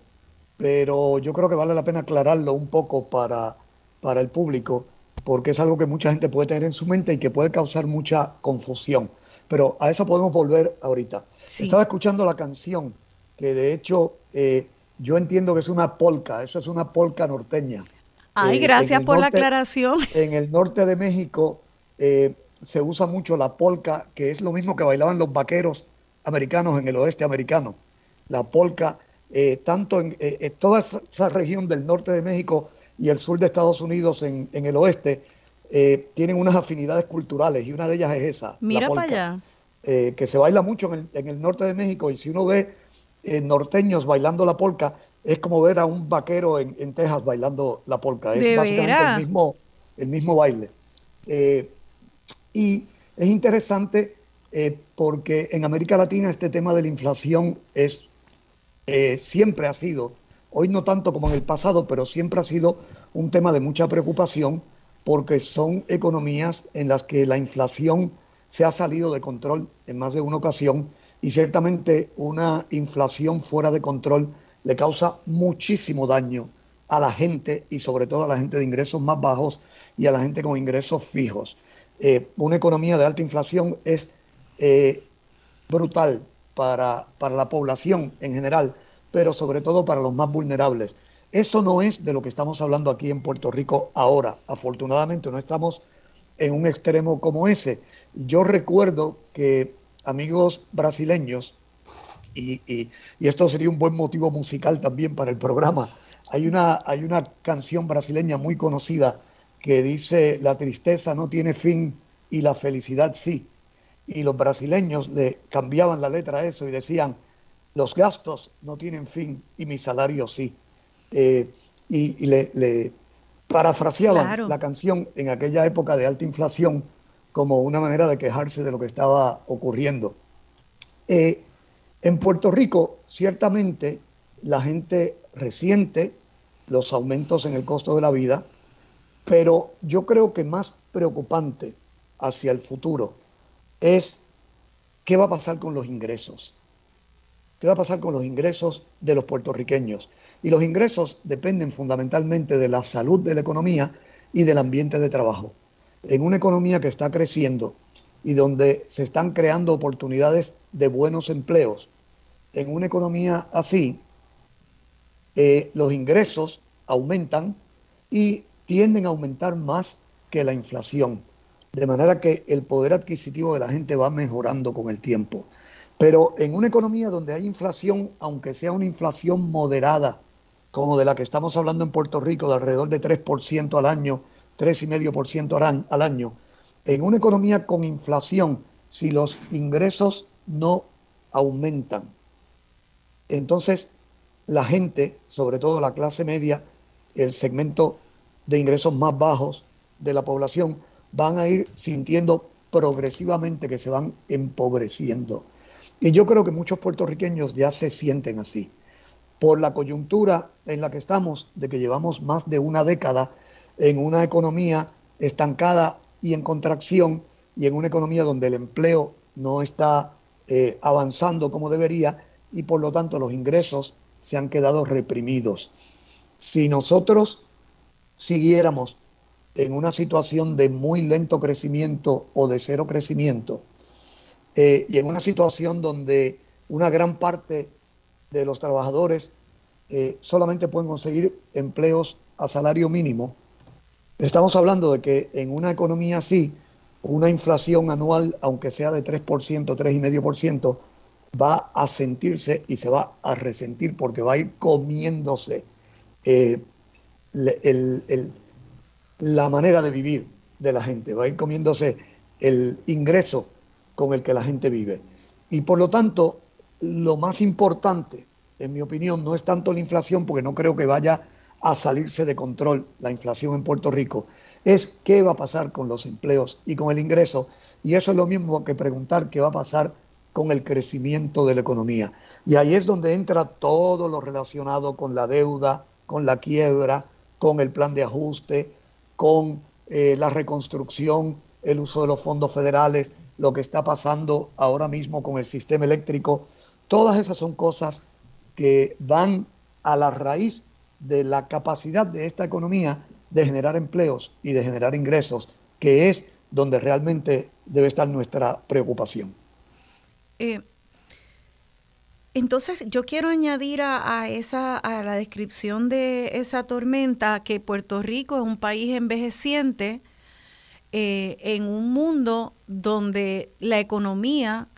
pero yo creo que vale la pena aclararlo un poco para, para el público, porque es algo que mucha gente puede tener en su mente y que puede causar mucha confusión. Pero a eso podemos volver ahorita. Estaba escuchando la canción, que de hecho eh, yo entiendo que es una polca, eso es una polca norteña. Ay, eh, gracias por la aclaración. En el norte de México eh, se usa mucho la polca, que es lo mismo que bailaban los vaqueros americanos en el oeste americano. La polca, eh, tanto en, eh, toda esa región del norte de México y el sur de Estados Unidos en, el oeste, eh, tienen unas afinidades culturales y una de ellas es esa. Mira para allá. que se baila mucho en el, norte de México y si uno ve norteños bailando la polca, es como ver a un vaquero en, Texas bailando la polca. Es básicamente el mismo, el mismo baile. y es interesante eh, porque en América Latina este tema de la inflación es eh, siempre ha sido, hoy no tanto como en el pasado, pero siempre ha sido un tema de mucha preocupación porque son economías en las que la inflación se ha salido de control en más de una ocasión y ciertamente una inflación fuera de control le causa muchísimo daño a la gente y sobre todo a la gente de ingresos más bajos y a la gente con ingresos fijos. Eh, una economía de alta inflación es eh, brutal para, para la población en general, pero sobre todo para los más vulnerables. Eso no es de lo que estamos hablando aquí en Puerto Rico ahora. Afortunadamente no estamos en un extremo como ese. Yo recuerdo que amigos brasileños, y, y, esto sería un buen motivo musical también para el programa, hay una, hay una canción brasileña muy conocida que dice, la tristeza no tiene fin y la felicidad sí. Y los brasileños le cambiaban la letra a eso y decían, los gastos no tienen fin y mi salario sí. Eh, y, le, parafraseaban la canción en aquella época de alta inflación como una manera de quejarse de lo que estaba ocurriendo. Eh, en Puerto Rico, ciertamente, la gente resiente los aumentos en el costo de la vida, pero yo creo que más preocupante hacia el futuro es qué va a pasar con los ingresos. ¿Qué va a pasar con los ingresos de los puertorriqueños? Y los ingresos dependen fundamentalmente de la salud de la economía y del ambiente de trabajo. En una economía que está creciendo y donde se están creando oportunidades de buenos empleos, en una economía así, eh, los ingresos aumentan y tienden a aumentar más que la inflación. De manera que el poder adquisitivo de la gente va mejorando con el tiempo. Pero en una economía donde hay inflación, aunque sea una inflación moderada, como de la que estamos hablando en Puerto Rico, de alrededor de 3% al año, 3,5% al año, en una economía con inflación, si los ingresos no aumentan, entonces la gente, sobre todo la clase media, el segmento de ingresos más bajos de la población, van a ir sintiendo progresivamente que se van empobreciendo. Y yo creo que muchos puertorriqueños ya se sienten así por la coyuntura en la que estamos, de que llevamos más de una década en una economía estancada y en contracción, y en una economía donde el empleo no está eh, avanzando como debería, y por lo tanto los ingresos se han quedado reprimidos. Si nosotros siguiéramos en una situación de muy lento crecimiento o de cero crecimiento, eh, y en una situación donde una gran parte de los trabajadores eh, solamente pueden conseguir empleos a salario mínimo, estamos hablando de que en una economía así, una inflación anual, aunque sea de 3%, 3,5%, va a sentirse y se va a resentir porque va a ir comiéndose eh, la manera de vivir de la gente, va a ir comiéndose el ingreso con el que la gente vive. Y por lo tanto, lo más importante, en mi opinión, no es tanto la inflación, porque no creo que vaya a salirse de control la inflación en Puerto Rico, es qué va a pasar con los empleos y con el ingreso. Y eso es lo mismo que preguntar qué va a pasar con el crecimiento de la economía. Y ahí es donde entra todo lo relacionado con la deuda, con la quiebra, con el plan de ajuste, con eh, la reconstrucción, el uso de los fondos federales, lo que está pasando ahora mismo con el sistema eléctrico. Todas esas son cosas que van a la raíz de la capacidad de esta economía de generar empleos y de generar ingresos, que es donde realmente debe estar nuestra preocupación. Eh, entonces, yo quiero añadir a, esa, a la descripción de esa tormenta que Puerto Rico es un país envejeciente eh, en un mundo donde la economía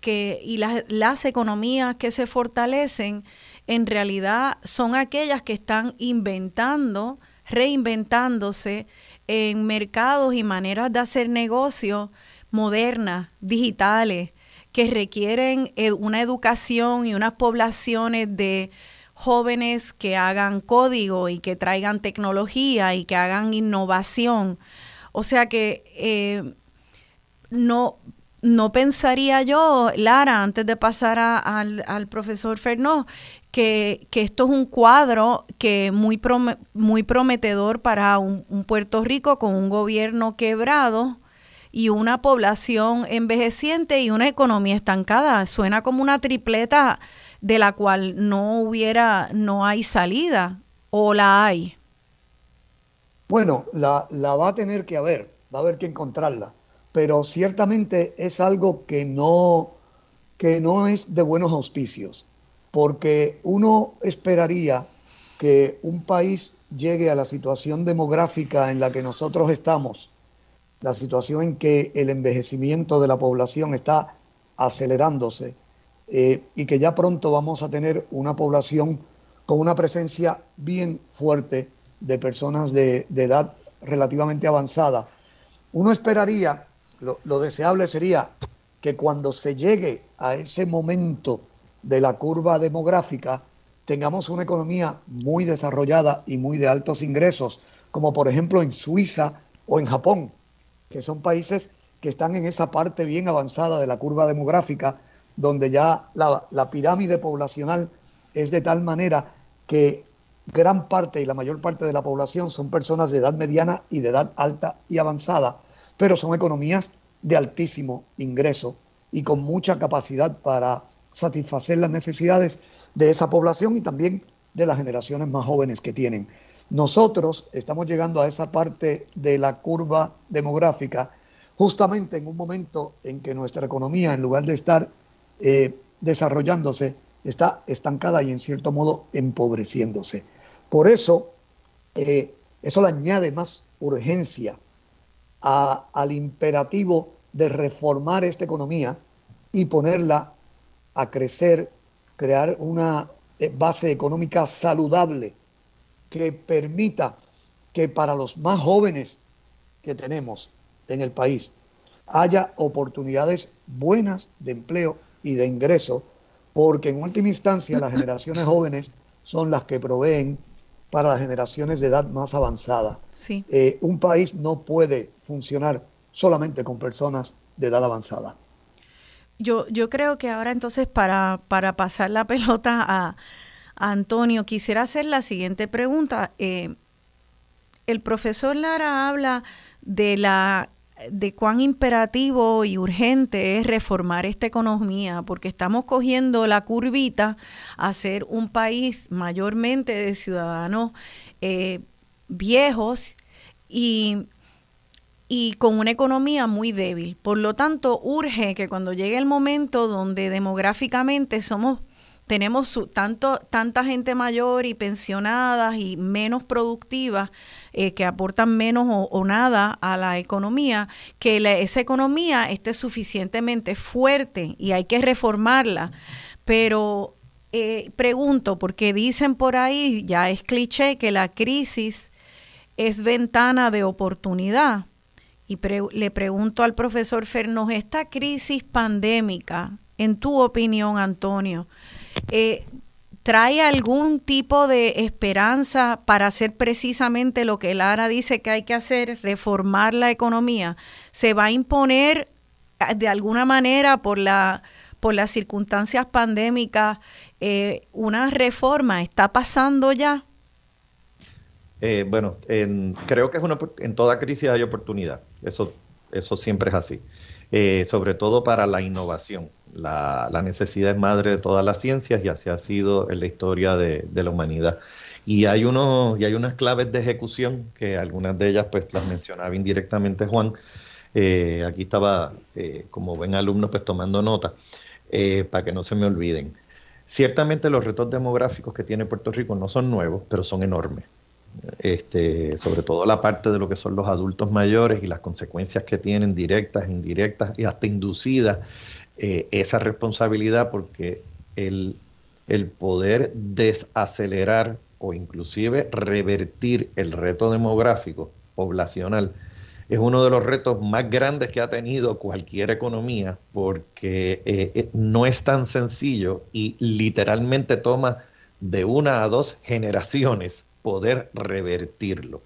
que, y las, las economías que se fortalecen en realidad son aquellas que están inventando, reinventándose en mercados y maneras de hacer negocios modernas, digitales, que requieren una educación y unas poblaciones de jóvenes que hagan código y que traigan tecnología y que hagan innovación. O sea que eh, no, no pensaría yo, Lara, antes de pasar al, profesor Fernó, que, esto es un cuadro que muy, muy prometedor para un, Puerto Rico con un gobierno quebrado y una población envejeciente y una economía estancada. Suena como una tripleta de la cual no hubiera, no hay salida o la hay? Bueno, la, la va a tener que haber, va a haber que encontrarla, pero ciertamente es algo que no, que no es de buenos auspicios, porque uno esperaría que un país llegue a la situación demográfica en la que nosotros estamos, la situación en que el envejecimiento de la población está acelerándose eh, y que ya pronto vamos a tener una población con una presencia bien fuerte de personas de, edad relativamente avanzada. Uno esperaría, lo deseable sería que cuando se llegue a ese momento de la curva demográfica, tengamos una economía muy desarrollada y muy de altos ingresos, como por ejemplo en Suiza o en Japón, que son países que están en esa parte bien avanzada de la curva demográfica, donde ya la, pirámide poblacional es de tal manera que gran parte y la mayor parte de la población son personas de edad mediana y de edad alta y avanzada, pero son economías de altísimo ingreso y con mucha capacidad para satisfacer las necesidades de esa población y también de las generaciones más jóvenes que tienen. Nosotros estamos llegando a esa parte de la curva demográfica justamente en un momento en que nuestra economía, en lugar de estar eh, desarrollándose, está estancada y en cierto modo empobreciéndose. Por eso, eh, eso le añade más urgencia al imperativo de reformar esta economía y ponerla a crecer crear una eh, base económica saludable que permita que para los más jóvenes que tenemos en el país haya oportunidades buenas de empleo y de ingreso, porque en última instancia las generaciones jóvenes son las que proveen para las generaciones de edad más avanzada. Sí. Eh, un país no puede funcionar solamente con personas de edad avanzada. Yo, yo creo que ahora entonces para, para pasar la pelota a, Antonio, quisiera hacer la siguiente pregunta. Eh, el profesor Lara habla de la de cuán imperativo y urgente es reformar esta economía, porque estamos cogiendo la curvita a ser un país mayormente de ciudadanos eh, viejos y y con una economía muy débil. Por lo tanto, urge que cuando llegue el momento donde demográficamente somos tenemos tanto, tanta gente mayor y pensionadas y menos productivas eh, que aportan menos o, nada a la economía, que esa economía esté suficientemente fuerte y hay que reformarla. Pero eh, pregunto, porque dicen por ahí, ya es cliché, que la crisis es ventana de oportunidad. Y le pregunto al profesor Fernos, esta crisis pandémica, en tu opinión, Antonio, eh, ¿trae algún tipo de esperanza para hacer precisamente lo que Lara dice que hay que hacer, reformar la economía? ¿Se va a imponer eh, de alguna manera por, la, por las circunstancias pandémicas eh, una reforma? ¿Está pasando ya? Eh, bueno, creo que es una, en toda crisis hay oportunidad. Eso, eso siempre es así. Sobre todo para la innovación. La, necesidad es madre de todas las ciencias y así ha sido en la historia de, la humanidad. Y hay, unos, y hay unas claves de ejecución que algunas de ellas pues las mencionaba indirectamente Juan. Eh, aquí estaba como buen alumno pues tomando nota para que no se me olviden. Ciertamente los retos demográficos que tiene Puerto Rico no son nuevos, pero son enormes este, sobre todo la parte de lo que son los adultos mayores y las consecuencias que tienen directas, indirectas y hasta inducidas, eh, esa responsabilidad porque el, el poder desacelerar o inclusive revertir el reto demográfico poblacional es uno de los retos más grandes que ha tenido cualquier economía porque eh, eh, no es tan sencillo y literalmente toma de una a dos generaciones poder revertirlo.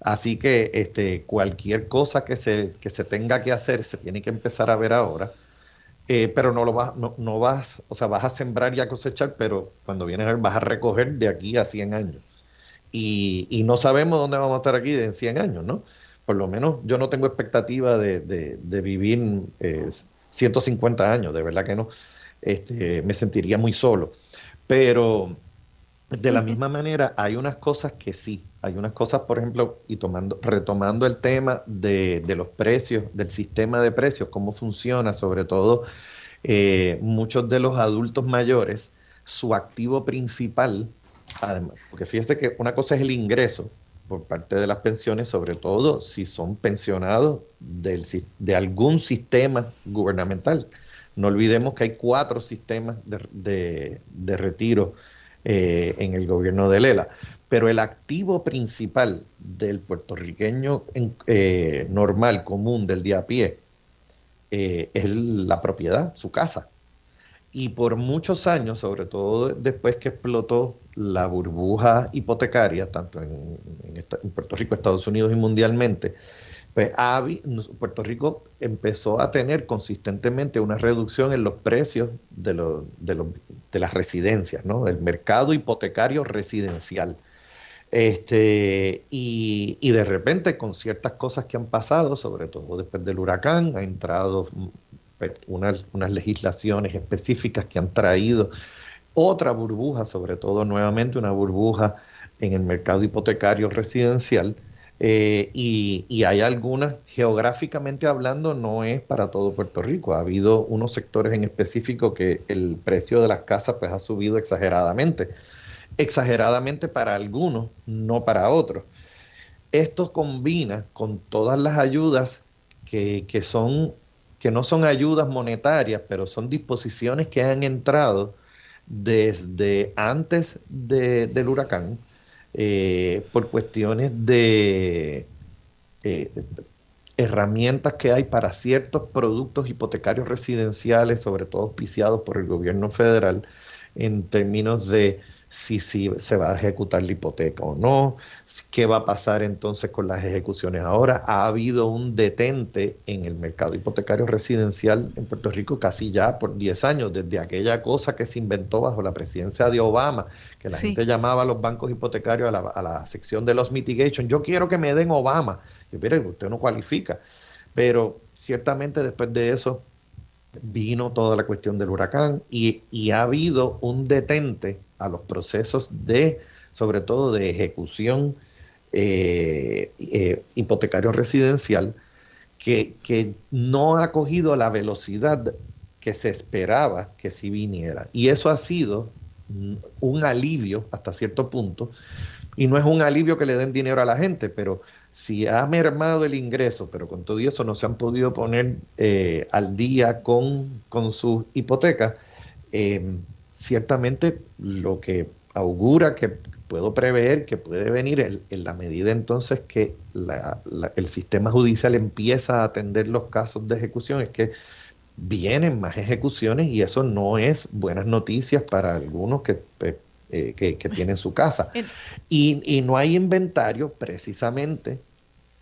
Así que este, cualquier cosa que se, que se tenga que hacer se tiene que empezar a ver ahora, eh, pero no lo vas, no, no, vas, o sea, vas a sembrar y a cosechar, pero cuando vienes a ver vas a recoger de aquí a 100 años. Y, y, no sabemos dónde vamos a estar aquí en 100 años, ¿no? Por lo menos yo no tengo expectativa de, de, vivir 150 eh, años, de verdad que no. Este, me sentiría muy solo. Pero de la misma manera, hay unas cosas que sí. Hay unas cosas, por ejemplo, y tomando, retomando el tema de, los precios, del sistema de precios, cómo funciona, sobre todo eh, muchos de los adultos mayores, su activo principal, además, porque fíjese que una cosa es el ingreso por parte de las pensiones, sobre todo si son pensionados de algún sistema gubernamental. No olvidemos que hay cuatro sistemas de, retiro eh, en el gobierno de Lela, pero el activo principal del puertorriqueño eh, normal, común, del día a pie, eh, es la propiedad, su casa. Y por muchos años, sobre todo después que explotó la burbuja hipotecaria, tanto en, Puerto Rico, Estados Unidos y mundialmente, pues Puerto Rico empezó a tener consistentemente una reducción en los precios de, de, las residencias, ¿no? El mercado hipotecario residencial. Este, y, y, de repente con ciertas cosas que han pasado, sobre todo después del huracán, ha entrado unas, unas legislaciones específicas que han traído otra burbuja, sobre todo nuevamente una burbuja en el mercado hipotecario residencial. Eh, y, hay algunas, geográficamente hablando, no es para todo Puerto Rico. Ha habido unos sectores en específico que el precio de las casas pues, ha subido exageradamente. Exageradamente para algunos, no para otros. Esto combina con todas las ayudas que, que son que no son ayudas monetarias, pero son disposiciones que han entrado desde antes del huracán eh, por cuestiones de eh, herramientas que hay para ciertos productos hipotecarios residenciales, sobre todo auspiciados por el gobierno federal, en términos de si, se va a ejecutar la hipoteca o no, qué va a pasar entonces con las ejecuciones ahora. Ha habido un detente en el mercado hipotecario residencial en Puerto Rico casi ya por 10 años, desde aquella cosa que se inventó bajo la presidencia de Obama, que la gente llamaba a los bancos hipotecarios a la, a la, sección de los mitigation, yo quiero que me den Obama. Y mire, usted no cualifica. Pero ciertamente después de eso vino toda la cuestión del huracán y, ha habido un detente a los procesos de, sobre todo de ejecución eh, eh, hipotecario residencial, que, que, no ha cogido la velocidad que se esperaba que sí viniera. Y eso ha sido un alivio hasta cierto punto. Y no es un alivio que le den dinero a la gente, pero si ha mermado el ingreso, pero con todo eso no se han podido poner eh, al día con, con sus hipotecas, ciertamente lo que augura que puedo prever que puede venir en, la medida entonces que el sistema judicial empieza a atender los casos de ejecución es que vienen más ejecuciones y eso no es buenas noticias para algunos que eh, que, tiene en su casa. Y, y, no hay inventario precisamente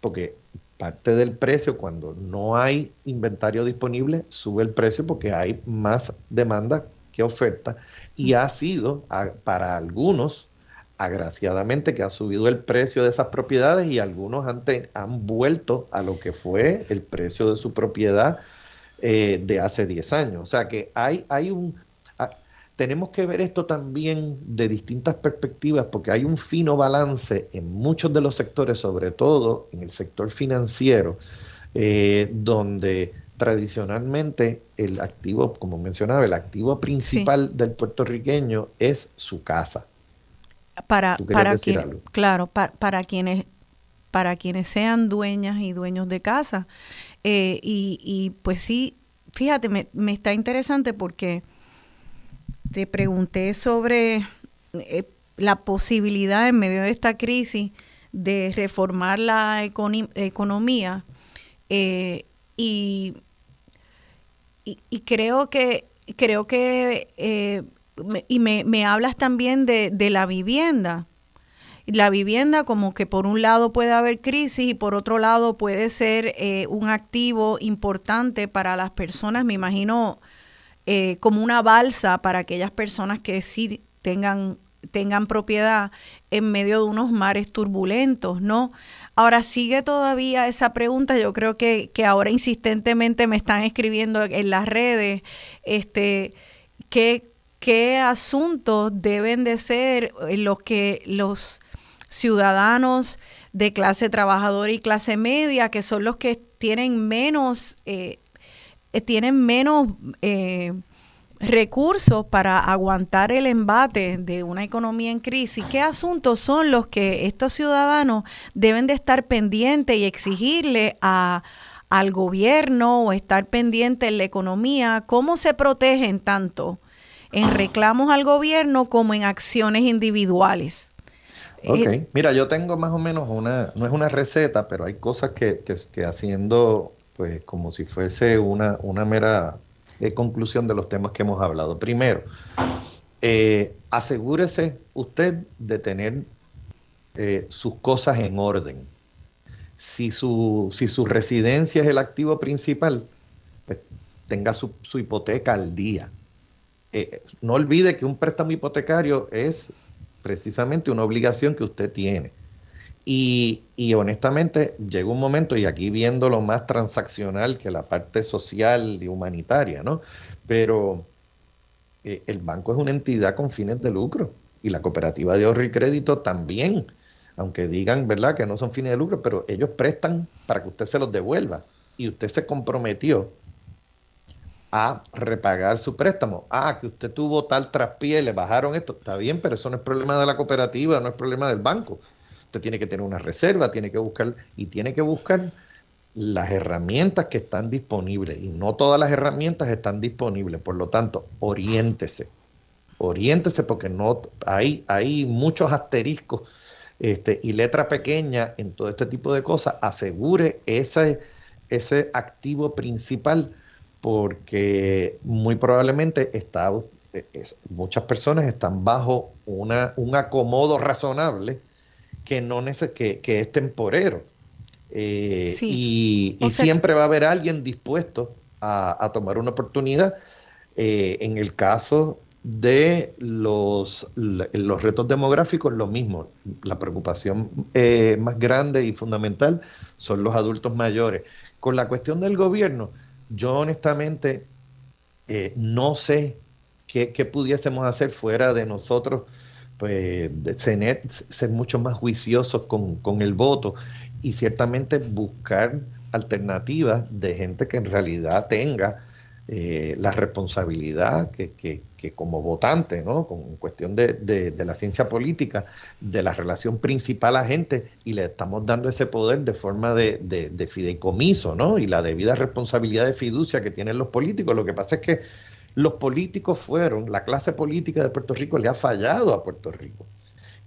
porque parte del precio, cuando no hay inventario disponible, sube el precio porque hay más demanda que oferta. Y ha sido para algunos, agraciadamente, que ha subido el precio de esas propiedades y algunos han, han vuelto a lo que fue el precio de su propiedad eh, de hace 10 años. O sea que hay, hay un, tenemos que ver esto también de distintas perspectivas porque hay un fino balance en muchos de los sectores, sobre todo en el sector financiero, eh, donde tradicionalmente el activo, como mencionaba, el activo principal del puertorriqueño es su casa. Para, para claro, para, quienes para quienes sean dueñas y dueños de casa. Eh, y, pues sí, fíjate, me, me está interesante porque te pregunté sobre eh, la posibilidad en medio de esta crisis de reformar la economía eh, y, y, creo que creo que eh, y me, me, hablas también de, de, la vivienda. La vivienda como que por un lado puede haber crisis y por otro lado puede ser un activo importante para las personas me imagino eh, como una balsa para aquellas personas que sí tengan tengan propiedad en medio de unos mares turbulentos, ¿no? Ahora sigue todavía esa pregunta, yo creo que, que ahora insistentemente me están escribiendo en las redes, este, ¿qué, qué asuntos deben de ser los que los ciudadanos de clase trabajadora y clase media, que son los que tienen menos, eh, eh, tienen menos eh, recursos para aguantar el embate de una economía en crisis, ¿qué asuntos son los que estos ciudadanos deben de estar pendientes y exigirle a, al gobierno o estar pendientes en la economía? ¿Cómo se protegen tanto en reclamos al gobierno como en acciones individuales? Ok, eh, mira, yo tengo más o menos una, no es una receta, pero hay cosas que, que, haciendo, pues como si fuese una, una mera eh, conclusión de los temas que hemos hablado. Primero, eh, asegúrese usted de tener sus cosas en orden. Si su, si su residencia es el activo principal, pues tenga su, su hipoteca al día. no olvide que un préstamo hipotecario es precisamente una obligación que usted tiene. Y, honestamente llega un momento, y aquí viendo lo más transaccional que la parte social y humanitaria, ¿no? Pero eh, el banco es una entidad con fines de lucro y la cooperativa de ahorro y crédito también, aunque digan, ¿verdad?, que no son fines de lucro, pero ellos prestan para que usted se los devuelva. Y usted se comprometió a repagar su préstamo. Ah, que usted tuvo tal traspié, le bajaron esto. Está bien, pero eso no es problema de la cooperativa, no es problema del banco. Usted tiene que tener una reserva, tiene que buscar y tiene que buscar las herramientas que están disponibles. Y no todas las herramientas están disponibles. Por lo tanto, oriéntese. Oriéntese porque no hay, hay muchos asteriscos este, y letra pequeña en todo este tipo de cosas. Asegure ese, ese activo principal porque muy probablemente muchas personas están bajo una, un acomodo razonable que, no que, que es temporero. Eh, y, siempre va a haber alguien dispuesto a, tomar una oportunidad. Eh, en el caso de los, los retos demográficos, lo mismo. La preocupación más grande y fundamental son los adultos mayores. Con la cuestión del gobierno, yo honestamente eh, no sé qué, pudiésemos hacer fuera de nosotros, pues de ser, mucho más juiciosos con, el voto y ciertamente buscar alternativas de gente que en realidad tenga eh, la responsabilidad que, que como votante, ¿no? Con cuestión de, la ciencia política, de la relación principal a gente, y le estamos dando ese poder de forma de, de, fideicomiso, ¿no? Y la debida responsabilidad de fiducia que tienen los políticos. Lo que pasa es que los políticos fueron, la clase política de Puerto Rico le ha fallado a Puerto Rico.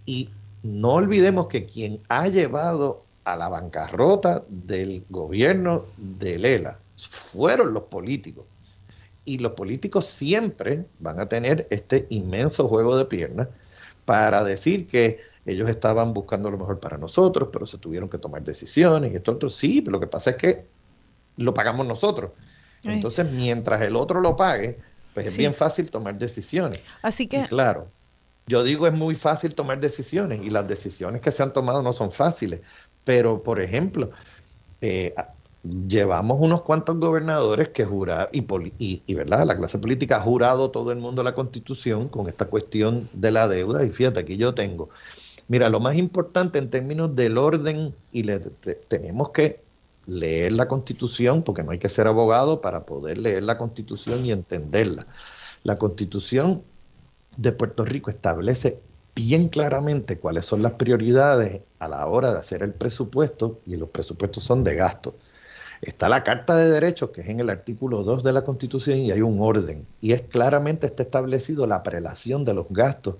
Y no olvidemos que quien ha llevado a la bancarrota del gobierno de Lela fueron los políticos y los políticos siempre van a tener este inmenso juego de piernas para decir que ellos estaban buscando lo mejor para nosotros, pero se tuvieron que tomar decisiones y esto otro. Sí, pero lo que pasa es que lo pagamos nosotros. Entonces, mientras el otro lo pague, pues es bien fácil tomar decisiones. Así que. claro, yo digo es muy fácil tomar decisiones y las decisiones que se han tomado no son fáciles. Pero, por ejemplo, eh, llevamos unos cuantos gobernadores que jurar y, y, verdad la clase política ha jurado todo el mundo la constitución con esta cuestión de la deuda y fíjate aquí yo tengo mira lo más importante en términos del orden y le, tenemos que leer la constitución porque no hay que ser abogado para poder leer la constitución y entenderla la constitución de Puerto Rico establece bien claramente cuáles son las prioridades a la hora de hacer el presupuesto y los presupuestos son de gasto Está la Carta de Derechos, que es en el artículo 2 de la Constitución, y hay un orden. Y es claramente está establecido la prelación de los gastos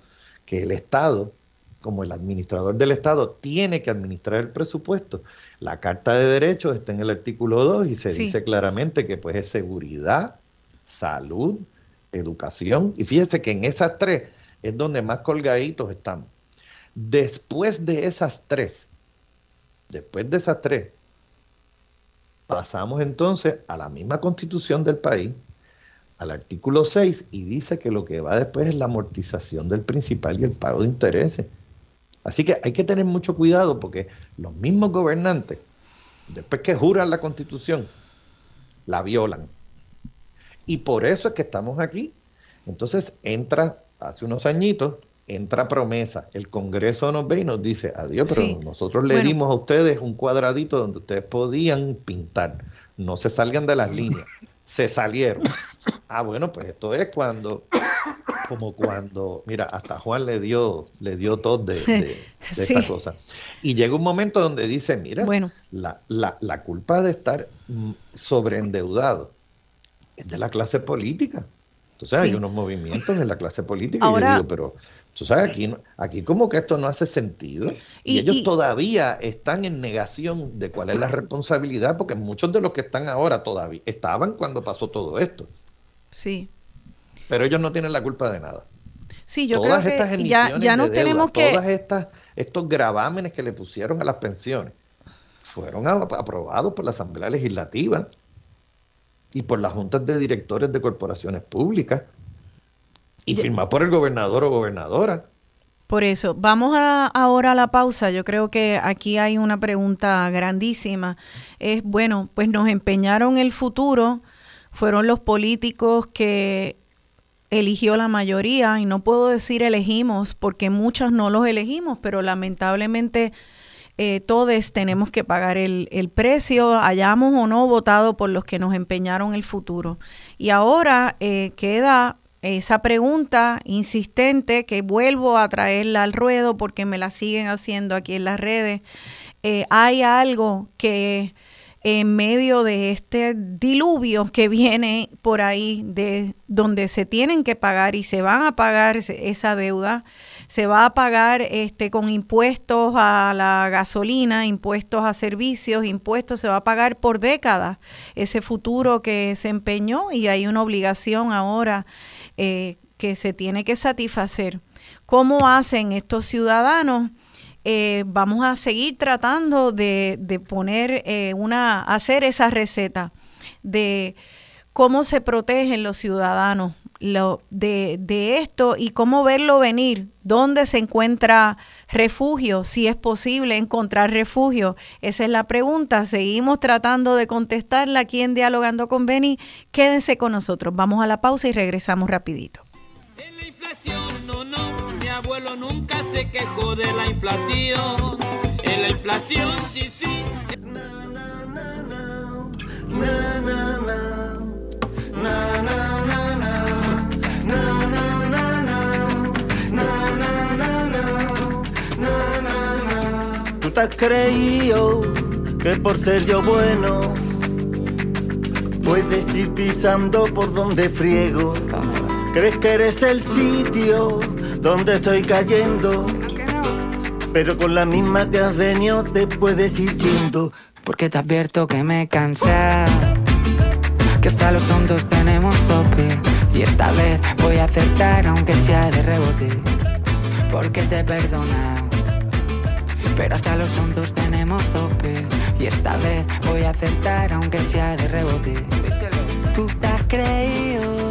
que el Estado, como el administrador del Estado, tiene que administrar el presupuesto. La Carta de Derechos está en el artículo 2 y se dice claramente que pues es seguridad, salud, educación. Y fíjese que en esas tres es donde más colgaditos estamos. Después de esas tres, después de esas tres, Pasamos entonces a la misma constitución del país, al artículo 6, y dice que lo que va después es la amortización del principal y el pago de intereses. Así que hay que tener mucho cuidado porque los mismos gobernantes, después que juran la constitución, la violan. Y por eso es que estamos aquí. Entonces entra, hace unos añitos, entra promesa. El Congreso nos ve y nos dice, adiós, pero nosotros le dimos a ustedes un cuadradito donde ustedes podían pintar. No se salgan de las líneas. Se salieron. Ah, bueno, pues esto es cuando, como cuando, mira, hasta Juan le dio, le dio todo de, esta cosa. Y llega un momento donde dice, mira, bueno. la, la, la culpa de estar mm, sobreendeudado es de la clase política. Entonces hay unos movimientos en la clase política y yo digo, pero tú sabes, aquí, aquí como que esto no hace sentido. Y, ellos todavía están en negación de cuál es la responsabilidad, porque muchos de los que están ahora todavía estaban cuando pasó todo esto. Sí. Pero ellos no tienen la culpa de nada. Sí, yo creo que ya, ya no tenemos que... Todas estas, estos gravámenes que le pusieron a las pensiones fueron aprobados por la Asamblea Legislativa y por las juntas de directores de corporaciones públicas y firmado por el gobernador o gobernadora. Por eso, vamos ahora a la pausa. Yo creo que aquí hay una pregunta grandísima. Es, bueno, pues nos empeñaron el futuro, fueron los políticos que eligió la mayoría, y no puedo decir elegimos, porque muchos no los elegimos, pero lamentablemente eh, todos tenemos que pagar el, precio, hayamos o no votado por los que nos empeñaron el futuro. Y ahora eh, queda esa pregunta insistente que vuelvo a traerla al ruedo porque me la siguen haciendo aquí en las redes. Eh, hay algo que en medio de este diluvio que viene por ahí, de donde se tienen que pagar y se van a pagar esa deuda, se va a pagar este, con impuestos a la gasolina, impuestos a servicios, impuestos, se va a pagar por décadas ese futuro que se empeñó y hay una obligación ahora eh, que se tiene que satisfacer. ¿Cómo hacen estos ciudadanos? Eh, vamos a seguir tratando de, poner eh, una, hacer esa receta de cómo se protegen los ciudadanos lo, de, de, esto y cómo verlo venir, dónde se encuentra refugio, si es posible encontrar refugio. Esa es la pregunta. Seguimos tratando de contestarla aquí en Dialogando con Beni. Quédense con nosotros. Vamos a la pausa y regresamos rapidito. Se quejó de la inflación. En la inflación, sí, sí. Na, na, na, na, na, na, na, te has creído que por ser yo bueno puedes ir pisando por donde friego. Crees que eres el sitio donde estoy cayendo. Pero con la misma que has venido te puedes ir yendo. Porque te advierto que me cansa. Que hasta los tontos tenemos tope. Y esta vez voy a acertar aunque sea de rebote. Porque te he perdonado pero hasta los tontos tenemos tope. Y esta vez voy a acertar aunque sea de rebote. Tú te has creído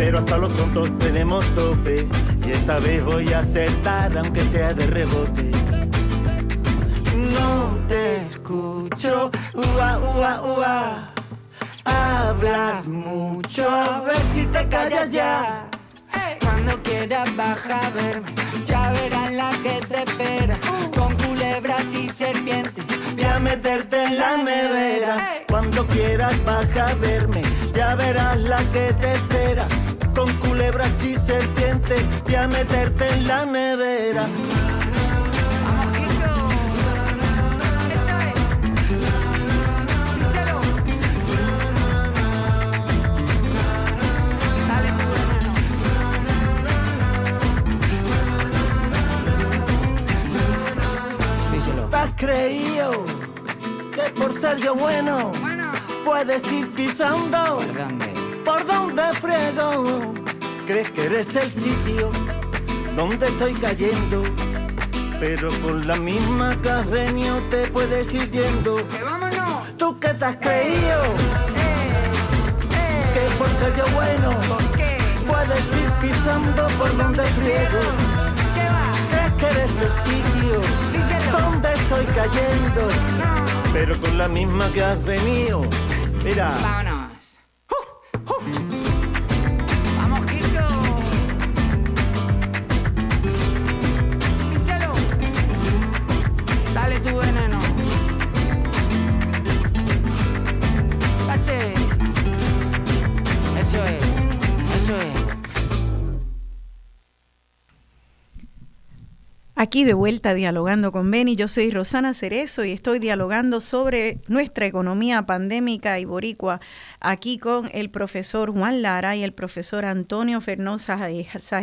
Pero hasta los tontos tenemos tope, y esta vez voy a acertar aunque sea de rebote. No te escucho, ua, ua, ua. Hablas mucho, a ver si te callas ya. Cuando quieras baja a verme, ya verás la que te espera. Con culebras y serpientes meterte en la nevera. Cuando quieras baja a verme, ya verás la que te espera. Con culebras y serpientes, voy a meterte en la nevera. creído que por ser yo bueno, puedes ir pisando por donde frego. Crees que eres el sitio dónde estoy cayendo. Pero con la misma que has venido te puedes ir yendo. ¡Que vámonos! ¿Tú qué te has creído? Que por ser yo bueno ¿Por qué? puedes ir pisando por donde friego. ¿Qué va? ¿Crees que eres el sitio Díselo. donde estoy cayendo? No. Pero con la misma que has venido. Mira. Vámonos. Aquí de vuelta dialogando con Beni, yo soy Rosana Cerezo y estoy dialogando sobre nuestra economía pandémica y boricua aquí con el profesor Juan Lara y el profesor Antonio Fernosa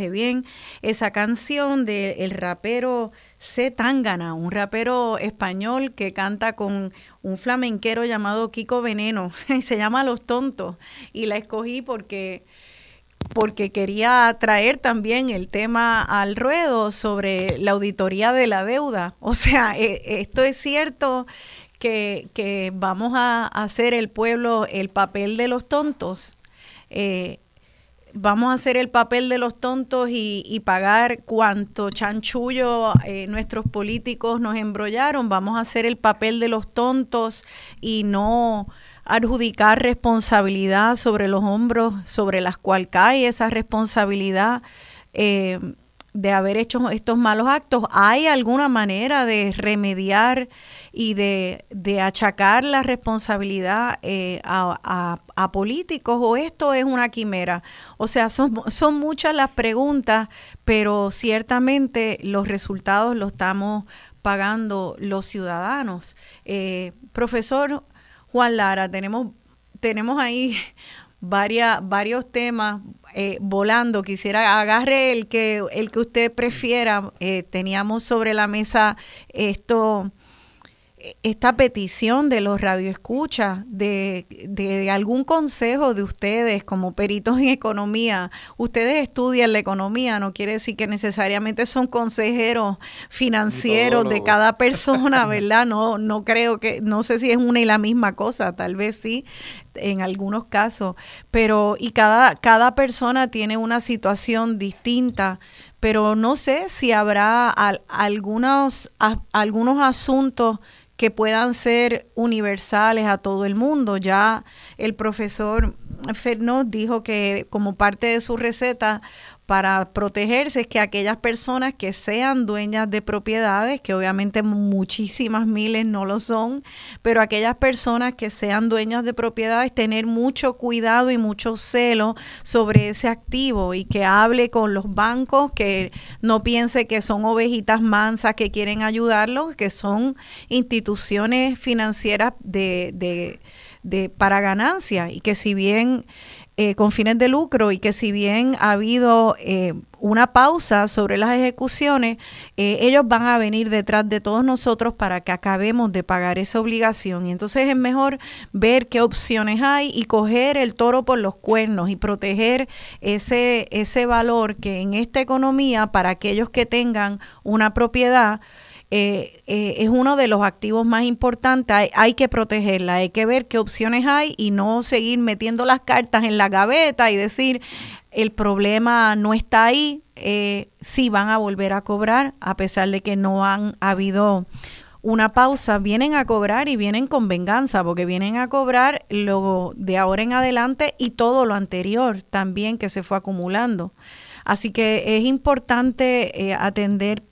bien esa canción del rapero C. Tangana, un rapero español que canta con un flamenquero llamado Kiko Veneno. Se llama Los Tontos y la escogí porque porque quería traer también el tema al ruedo sobre la auditoría de la deuda. O sea, eh, esto es cierto que, que vamos a hacer el pueblo el papel de los tontos. Eh, vamos a hacer el papel de los tontos y, pagar cuanto chanchullo eh, nuestros políticos nos embrollaron. Vamos a hacer el papel de los tontos y no adjudicar responsabilidad sobre los hombros sobre las cuales cae esa responsabilidad eh, de haber hecho estos malos actos. ¿Hay alguna manera de remediar y de, de achacar la responsabilidad eh, a, a, a, políticos o esto es una quimera? O sea, son, son muchas las preguntas, pero ciertamente los resultados los estamos pagando los ciudadanos. Eh, profesor Juan Lara, tenemos, tenemos ahí varios temas eh, volando. Quisiera agarre el que, el que usted prefiera. Eh, teníamos sobre la mesa esto esta petición de los radioescuchas, de, de, algún consejo de ustedes como peritos en economía. Ustedes estudian la economía, no quiere decir que necesariamente son consejeros financieros de cada persona, ¿verdad? No, no creo que, no sé si es una y la misma cosa, tal vez sí, en algunos casos, pero y cada, cada persona tiene una situación distinta pero no sé si habrá al, algunos, a, algunos asuntos que puedan ser universales a todo el mundo. Ya el profesor Fernós dijo que como parte de su receta para protegerse es que aquellas personas que sean dueñas de propiedades, que obviamente muchísimas miles no lo son, pero aquellas personas que sean dueñas de propiedades, tener mucho cuidado y mucho celo sobre ese activo y que hable con los bancos, que no piense que son ovejitas mansas que quieren ayudarlos, que son instituciones financieras de, de, de para ganancia. Y que si bien eh, con fines de lucro y que si bien ha habido eh, una pausa sobre las ejecuciones, eh, ellos van a venir detrás de todos nosotros para que acabemos de pagar esa obligación. Y entonces es mejor ver qué opciones hay y coger el toro por los cuernos y proteger ese, ese valor que en esta economía, para aquellos que tengan una propiedad, eh, eh, es uno de los activos más importantes. Hay, que protegerla, hay que ver qué opciones hay y no seguir metiendo las cartas en la gaveta y decir el problema no está ahí. Eh, sí van a volver a cobrar a pesar de que no han habido una pausa, vienen a cobrar y vienen con venganza, porque vienen a cobrar lo de ahora en adelante y todo lo anterior también que se fue acumulando. Así que es importante eh, atender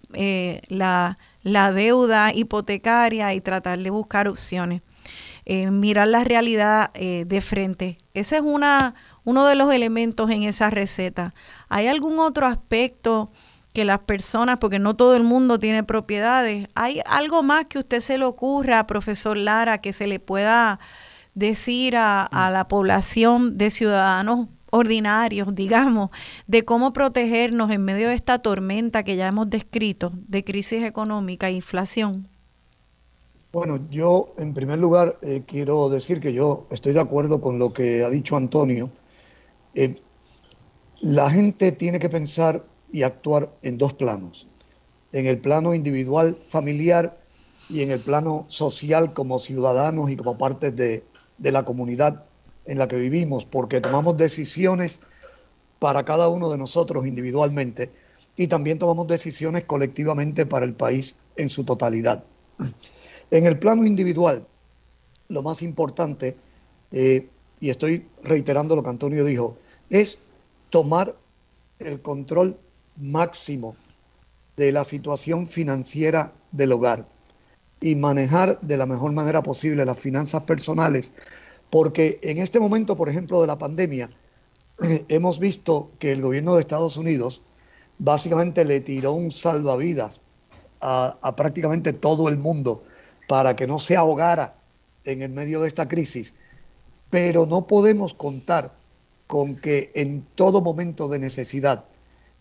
la, la deuda hipotecaria y tratar de buscar opciones. Eh, mirar la realidad eh, de frente. Ese es una, uno de los elementos en esa receta. ¿Hay algún otro aspecto que las personas, porque no todo el mundo tiene propiedades, hay algo más que usted se le ocurra, profesor Lara, que se le pueda decir a, a la población de ciudadanos ordinarios, digamos, de cómo protegernos en medio de esta tormenta que ya hemos descrito de crisis económica e inflación? Bueno, yo en primer lugar eh, quiero decir que yo estoy de acuerdo con lo que ha dicho Antonio. Eh, la gente tiene que pensar y actuar en dos planos. En el plano individual, familiar y en el plano social como ciudadanos y como parte de, de la comunidad en la que vivimos, porque tomamos decisiones para cada uno de nosotros individualmente y también tomamos decisiones colectivamente para el país en su totalidad. En el plano individual, lo más importante, eh, y estoy reiterando lo que Antonio dijo, es tomar el control máximo de la situación financiera del hogar y manejar de la mejor manera posible las finanzas personales, porque en este momento, por ejemplo, de la pandemia, hemos visto que el gobierno de Estados Unidos básicamente le tiró un salvavidas a, prácticamente todo el mundo para que no se ahogara en el medio de esta crisis, pero no podemos contar con que en todo momento de necesidad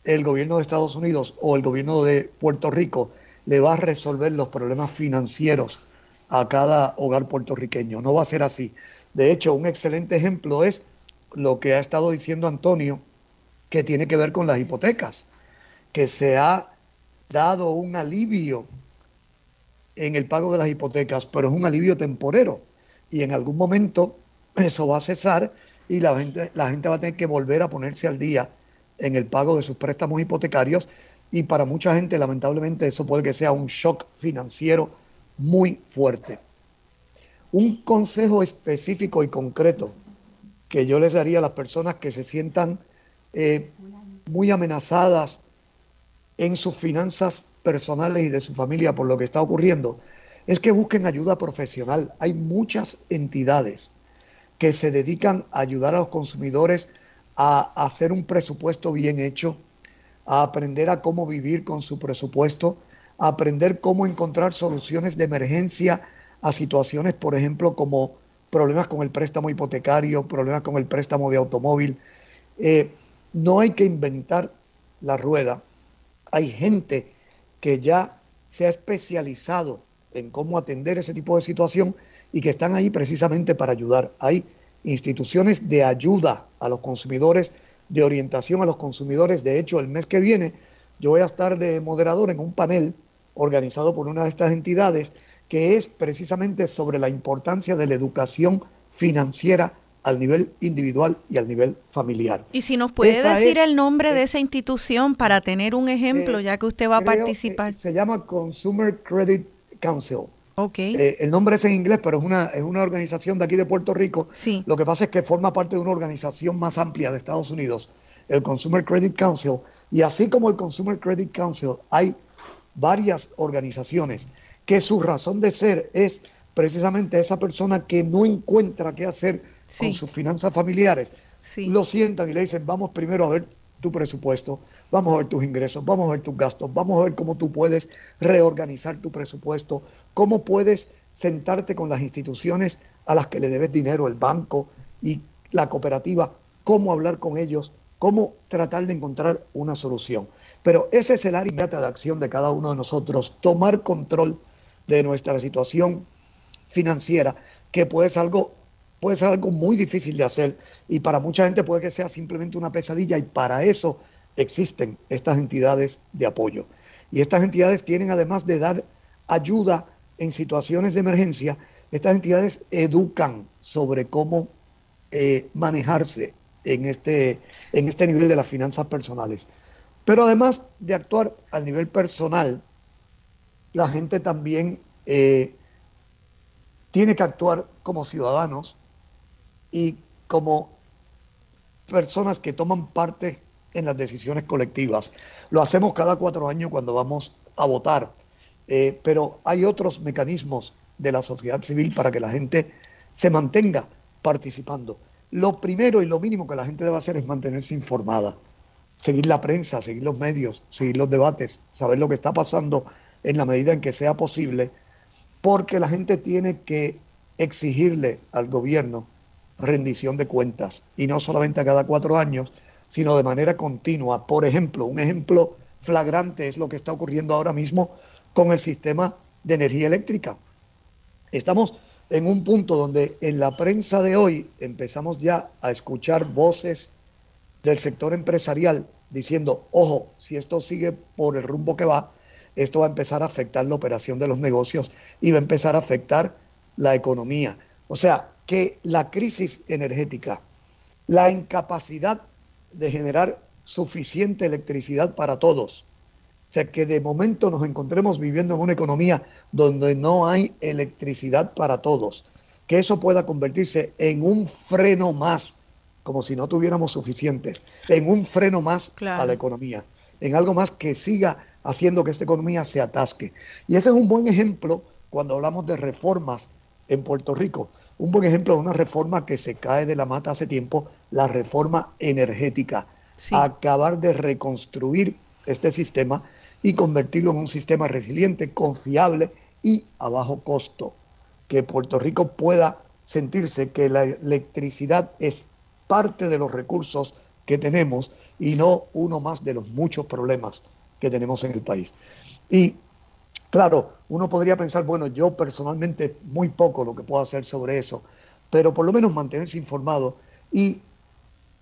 el gobierno de Estados Unidos o el gobierno de Puerto Rico le va a resolver los problemas financieros a cada hogar puertorriqueño. No va a ser así. De hecho, un excelente ejemplo es lo que ha estado diciendo Antonio, que tiene que ver con las hipotecas, que se ha dado un alivio en el pago de las hipotecas, pero es un alivio temporero y en algún momento eso va a cesar y la gente, la gente va a tener que volver a ponerse al día en el pago de sus préstamos hipotecarios y para mucha gente lamentablemente eso puede que sea un shock financiero muy fuerte. Un consejo específico y concreto que yo les daría a las personas que se sientan eh, muy amenazadas en sus finanzas personales y de su familia por lo que está ocurriendo, es que busquen ayuda profesional. Hay muchas entidades que se dedican a ayudar a los consumidores a hacer un presupuesto bien hecho, a aprender a cómo vivir con su presupuesto, a aprender cómo encontrar soluciones de emergencia a situaciones, por ejemplo, como problemas con el préstamo hipotecario, problemas con el préstamo de automóvil. Eh, no hay que inventar la rueda. Hay gente que ya se ha especializado en cómo atender ese tipo de situación y que están ahí precisamente para ayudar. Hay instituciones de ayuda a los consumidores, de orientación a los consumidores. De hecho, el mes que viene yo voy a estar de moderador en un panel organizado por una de estas entidades que es precisamente sobre la importancia de la educación financiera al nivel individual y al nivel familiar. Y si nos puede decir el nombre de esa institución para tener un ejemplo, eh, ya que usted va a participar. se llama Consumer Credit Council. Ok. Eh, el nombre es en inglés, pero es una, es una organización de aquí de Puerto Rico. Sí. Lo que pasa es que forma parte de una organización más amplia de Estados Unidos, el Consumer Credit Council. Y así como el Consumer Credit Council, hay varias organizaciones que su razón de ser es precisamente esa persona que no encuentra qué hacer con sus finanzas familiares. Lo sientan y le dicen, vamos primero a ver tu presupuesto, vamos a ver tus ingresos, vamos a ver tus gastos, vamos a ver cómo tú puedes reorganizar tu presupuesto, cómo puedes sentarte con las instituciones a las que le debes dinero, el banco y la cooperativa, cómo hablar con ellos, cómo tratar de encontrar una solución. Pero ese es el área de acción de cada uno de nosotros, tomar control de nuestra situación financiera, que puede ser algo puede ser algo muy difícil de hacer y para mucha gente puede que sea simplemente una pesadilla y para eso existen estas entidades de apoyo. Y estas entidades tienen además de dar ayuda en situaciones de emergencia, estas entidades educan sobre cómo eh, manejarse en este, en este nivel de las finanzas personales. Pero además de actuar al nivel personal, la gente también eh, tiene que actuar como ciudadanos y como personas que toman parte en las decisiones colectivas. Lo hacemos cada cuatro años cuando vamos a votar, eh, pero hay otros mecanismos de la sociedad civil para que la gente se mantenga participando. Lo primero y lo mínimo que la gente debe hacer es mantenerse informada, seguir la prensa, seguir los medios, seguir los debates, saber lo que está pasando en la medida en que sea posible, porque la gente tiene que exigirle al gobierno rendición de cuentas, y no solamente a cada cuatro años, sino de manera continua. Por ejemplo, un ejemplo flagrante es lo que está ocurriendo ahora mismo con el sistema de energía eléctrica. Estamos en un punto donde en la prensa de hoy empezamos ya a escuchar voces del sector empresarial diciendo, ojo, si esto sigue por el rumbo que va, esto va a empezar a afectar la operación de los negocios y va a empezar a afectar la economía. O sea, que la crisis energética, la incapacidad de generar suficiente electricidad para todos, o sea, que de momento nos encontremos viviendo en una economía donde no hay electricidad para todos, que eso pueda convertirse en un freno más, como si no tuviéramos suficientes, en un freno más a la economía, en algo más que siga haciendo que esta economía se atasque. Y ese es un buen ejemplo cuando hablamos de reformas en Puerto Rico. Un buen ejemplo de una reforma que se cae de la mata hace tiempo, la reforma energética. Acabar de reconstruir este sistema y convertirlo en un sistema resiliente, confiable y a bajo costo que Puerto Rico pueda sentirse que la electricidad es parte de los recursos que tenemos y no uno más de los muchos problemas que tenemos en el país. Y claro, uno podría pensar, bueno, yo personalmente muy poco lo que puedo hacer sobre eso, pero por lo menos mantenerse informado y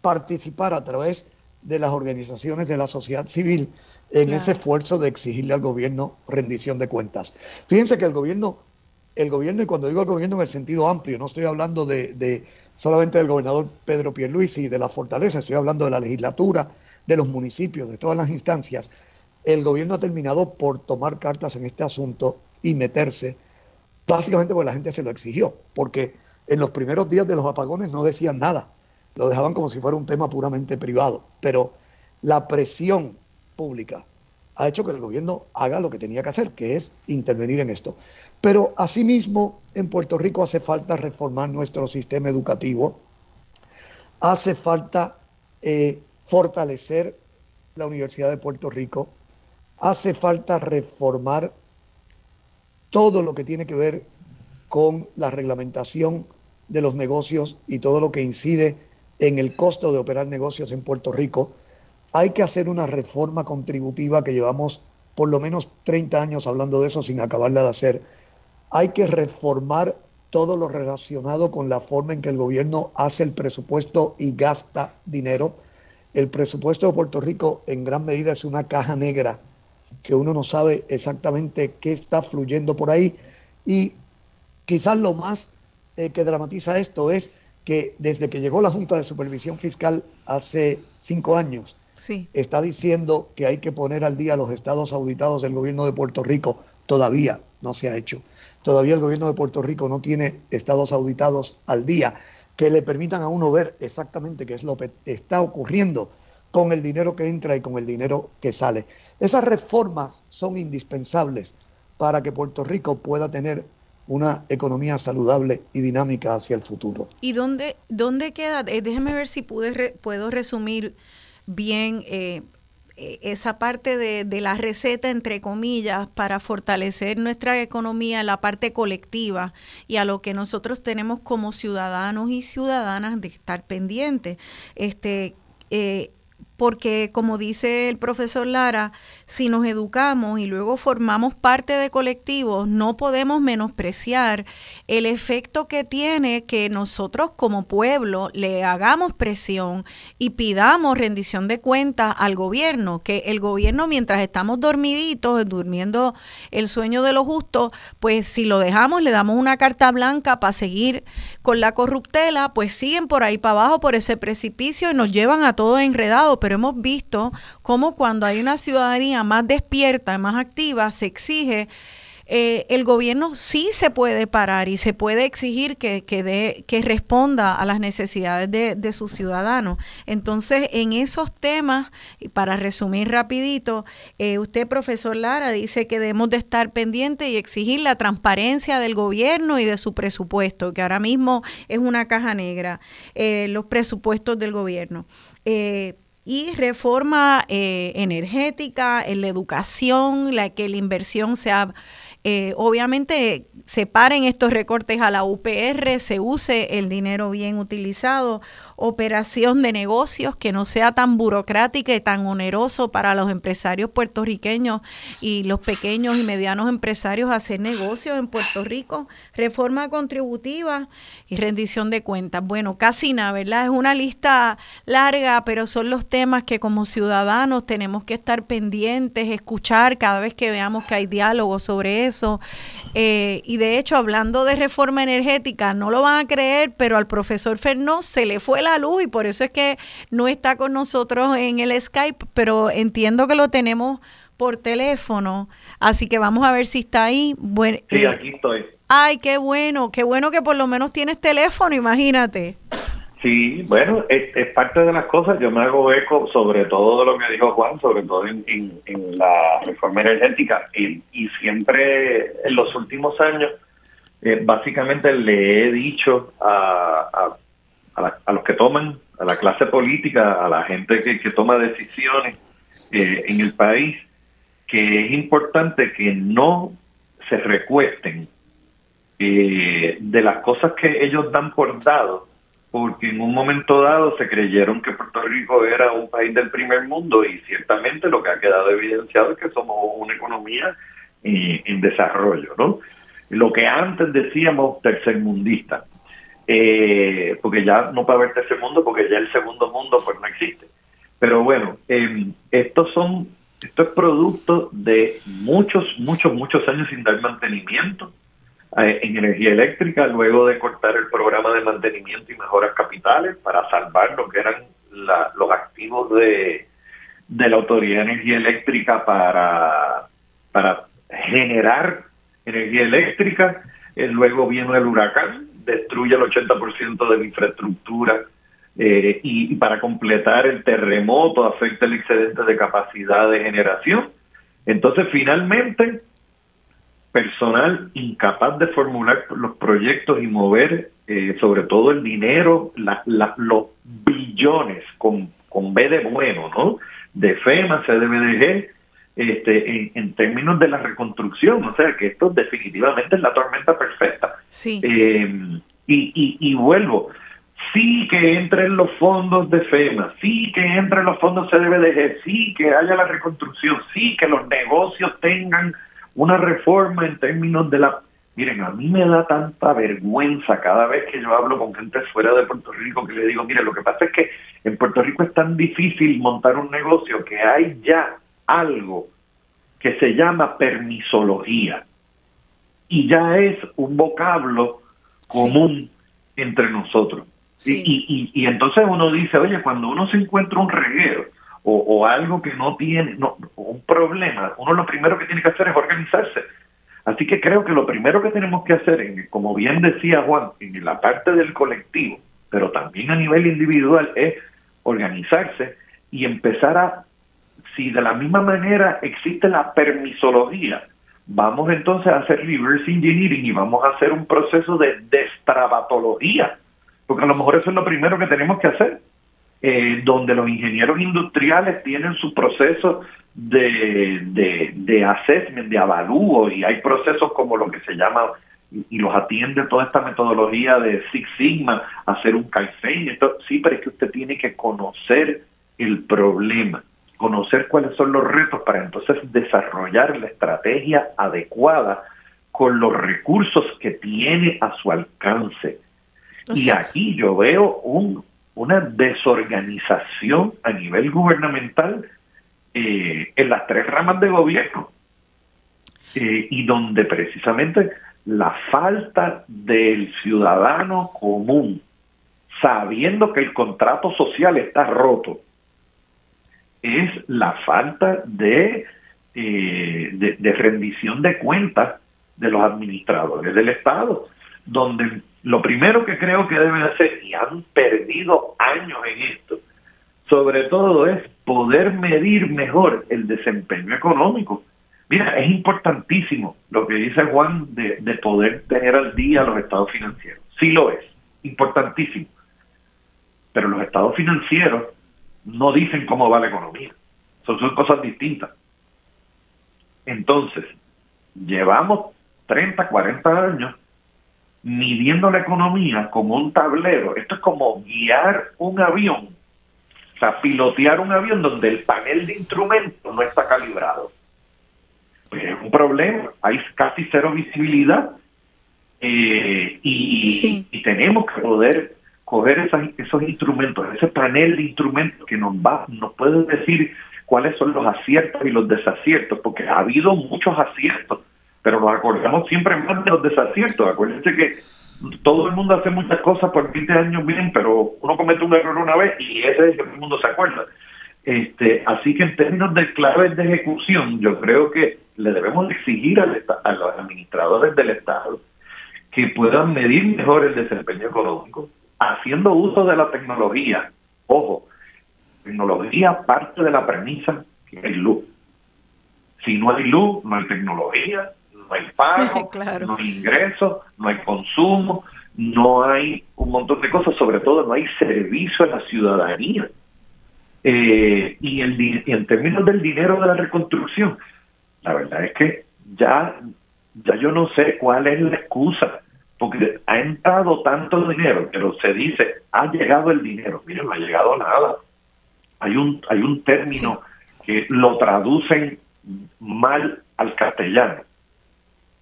participar a través de las organizaciones de la sociedad civil en ese esfuerzo de exigirle al gobierno rendición de cuentas. Fíjense que el gobierno el gobierno, y cuando digo el gobierno en el sentido amplio, no estoy hablando de, solamente del gobernador Pedro Pierluisi y de la fortaleza, estoy hablando de la legislatura, de los municipios, de todas las instancias. El gobierno ha terminado por tomar cartas en este asunto y meterse, básicamente porque la gente se lo exigió, porque en los primeros días de los apagones no decían nada, lo dejaban como si fuera un tema puramente privado, pero la presión pública ha hecho que el gobierno haga lo que tenía que hacer, que es intervenir en esto. Pero asimismo, en Puerto Rico hace falta reformar nuestro sistema educativo, hace falta eh, fortalecer la Universidad de Puerto Rico, hace falta reformar todo lo que tiene que ver con la reglamentación de los negocios y todo lo que incide en el costo de operar negocios en Puerto Rico. Hay que hacer una reforma contributiva que llevamos por lo menos 30 años hablando de eso sin acabarla de hacer hay que reformar todo lo relacionado con la forma en que el gobierno hace el presupuesto y gasta dinero. El presupuesto de Puerto Rico en gran medida es una caja negra que uno no sabe exactamente qué está fluyendo por ahí. Y quizás lo más eh, que dramatiza esto es que desde que llegó la Junta de Supervisión Fiscal hace cinco años, está diciendo que hay que poner al día los estados auditados del gobierno de Puerto Rico. Todavía no se ha hecho. Todavía el gobierno de Puerto Rico no tiene estados auditados al día que le permitan a uno ver exactamente qué es lo que está ocurriendo con el dinero que entra y con el dinero que sale. Esas reformas son indispensables para que Puerto Rico pueda tener una economía saludable y dinámica hacia el futuro. ¿Y dónde, dónde queda? Eh, déjeme ver si pude puedo resumir bien eh, eh, esa parte de, la receta, entre comillas, para fortalecer nuestra economía, la parte colectiva y a lo que nosotros tenemos como ciudadanos y ciudadanas de estar pendientes. Este, porque como dice el profesor Lara, si nos educamos y luego formamos parte de colectivos, no podemos menospreciar el efecto que tiene que nosotros como pueblo le hagamos presión y pidamos rendición de cuentas al gobierno, que el gobierno mientras estamos dormiditos, durmiendo el sueño de lo justo, pues si lo dejamos, le damos una carta blanca para seguir con la corruptela, pues siguen por ahí para abajo por ese precipicio y nos llevan a todo enredado, pero hemos visto cómo cuando hay una ciudadanía más despierta, más activa, se exige eh, el gobierno sí se puede parar y se puede exigir que, que, responda a las necesidades de, sus ciudadanos. Entonces, en esos temas, y para resumir rapidito, eh, usted, profesor Lara, dice que debemos de estar pendientes y exigir la transparencia del gobierno y de su presupuesto, que ahora mismo es una caja negra, eh, los presupuestos del gobierno y reforma eh, energética, en la educación, la que la inversión sea eh, obviamente se paren estos recortes a la UPR, se use el dinero bien utilizado, operación de negocios que no sea tan burocrática y tan oneroso para los empresarios puertorriqueños y los pequeños y medianos empresarios hacer negocios en Puerto Rico, reforma contributiva y rendición de cuentas. Bueno, casi nada, ¿verdad? Es una lista larga, pero son los temas que como ciudadanos tenemos que estar pendientes, escuchar cada vez que veamos que hay diálogo sobre eso. Eh, y de hecho, hablando de reforma energética, no lo van a creer, pero al profesor Fernó se le fue la luz y por eso es que no está con nosotros en el Skype, pero entiendo que lo tenemos por teléfono, así que vamos a ver si está ahí. Bueno, sí, eh, aquí estoy. Ay, qué bueno, qué bueno que por lo menos tienes teléfono, imagínate. Sí, bueno, es, parte de las cosas. Yo me hago eco sobre todo de lo que dijo Juan, sobre todo en, la reforma energética. Y, siempre en los últimos años, eh, básicamente le he dicho a, a, los que toman, a la clase política, a la gente que, toma decisiones eh, en el país, que es importante que no se recuesten eh, de las cosas que ellos dan por dado porque en un momento dado se creyeron que Puerto Rico era un país del primer mundo y ciertamente lo que ha quedado evidenciado es que somos una economía en desarrollo, ¿no? Lo que antes decíamos tercermundista, eh, porque ya no puede haber tercer mundo porque ya el segundo mundo pues no existe. Pero bueno, eh, estos son, esto es producto de muchos, muchos, muchos años sin dar mantenimiento, eh, en energía eléctrica luego de cortar el programa de mantenimiento y mejoras capitales para salvar lo que eran los activos de, de la Autoridad de Energía Eléctrica para, para generar energía eléctrica. Eh, luego vino el huracán, destruye el 80% de la infraestructura eh, y, para completar el terremoto afecta el excedente de capacidad de generación. Entonces, finalmente, personal incapaz de formular los proyectos y mover eh, sobre todo el dinero, los billones con, con B de bueno, ¿no? De FEMA, CDBDG, este, en, términos de la reconstrucción, o sea que esto definitivamente es la tormenta perfecta. Sí. Eh, y, y, y vuelvo, sí que entren los fondos de FEMA, sí que entren los fondos CDBDG, sí que haya la reconstrucción, sí que los negocios tengan una reforma en términos de la... Miren, a mí me da tanta vergüenza cada vez que yo hablo con gente fuera de Puerto Rico que le digo, mire, lo que pasa es que en Puerto Rico es tan difícil montar un negocio que hay ya algo que se llama permisología. Y ya es un vocablo común entre nosotros. Y, y, y, entonces uno dice, oye, cuando uno se encuentra un reguero, o, algo que no tiene, no, un problema, uno lo primero que tiene que hacer es organizarse. Así que creo que lo primero que tenemos que hacer, en, como bien decía Juan, en la parte del colectivo, pero también a nivel individual, es organizarse y empezar a, si de la misma manera existe la permisología, vamos entonces a hacer reverse engineering y vamos a hacer un proceso de destrabatología, porque a lo mejor eso es lo primero que tenemos que hacer eh, donde los ingenieros industriales tienen su proceso de, de, de assessment, de avalúo, y hay procesos como lo que se llama, y, los atiende toda esta metodología de Six Sigma, hacer un Kaizen, sí, pero es que usted tiene que conocer el problema, conocer cuáles son los retos para entonces desarrollar la estrategia adecuada con los recursos que tiene a su alcance. y aquí yo veo un una desorganización a nivel gubernamental eh, en las tres ramas de gobierno eh, y donde precisamente la falta del ciudadano común, sabiendo que el contrato social está roto, es la falta de, eh, de rendición de cuentas de los administradores del Estado, donde lo primero que creo que deben hacer, y han perdido años en esto, sobre todo es poder medir mejor el desempeño económico. Mira, es importantísimo lo que dice Juan de, poder tener al día los estados financieros. Sí lo es, importantísimo. Pero los estados financieros no dicen cómo va la economía. Son, son cosas distintas. Entonces, llevamos 30, 40 años midiendo la economía como un tablero. Esto es como guiar un avión, o sea, pilotear un avión donde el panel de instrumentos no está calibrado. Pues es un problema, hay casi cero visibilidad eh, y, y, tenemos que poder coger esas, esos instrumentos, ese panel de instrumentos que nos va, nos puede decir cuáles son los aciertos y los desaciertos, porque ha habido muchos aciertos pero nos acordamos siempre más de los desaciertos. Acuérdense que todo el mundo hace muchas cosas por 20 años bien, pero uno comete un error una vez y ese es el que todo el mundo se acuerda. Este, así que en términos de claves de ejecución, yo creo que le debemos exigir a los administradores del Estado que puedan medir mejor el desempeño económico, haciendo uso de la tecnología. Ojo, tecnología parte de la premisa que hay luz. Si no hay luz, no hay tecnología, no hay pago, no hay ingresos, no hay consumo, no hay un montón de cosas, sobre todo no hay servicio a la ciudadanía. Eh, y, el, en términos del dinero de la reconstrucción, la verdad es que ya, ya yo no sé cuál es la excusa, porque ha entrado tanto dinero, pero se dice, ha llegado el dinero. Miren, no ha llegado nada. Hay un, hay un término que lo traducen mal al castellano,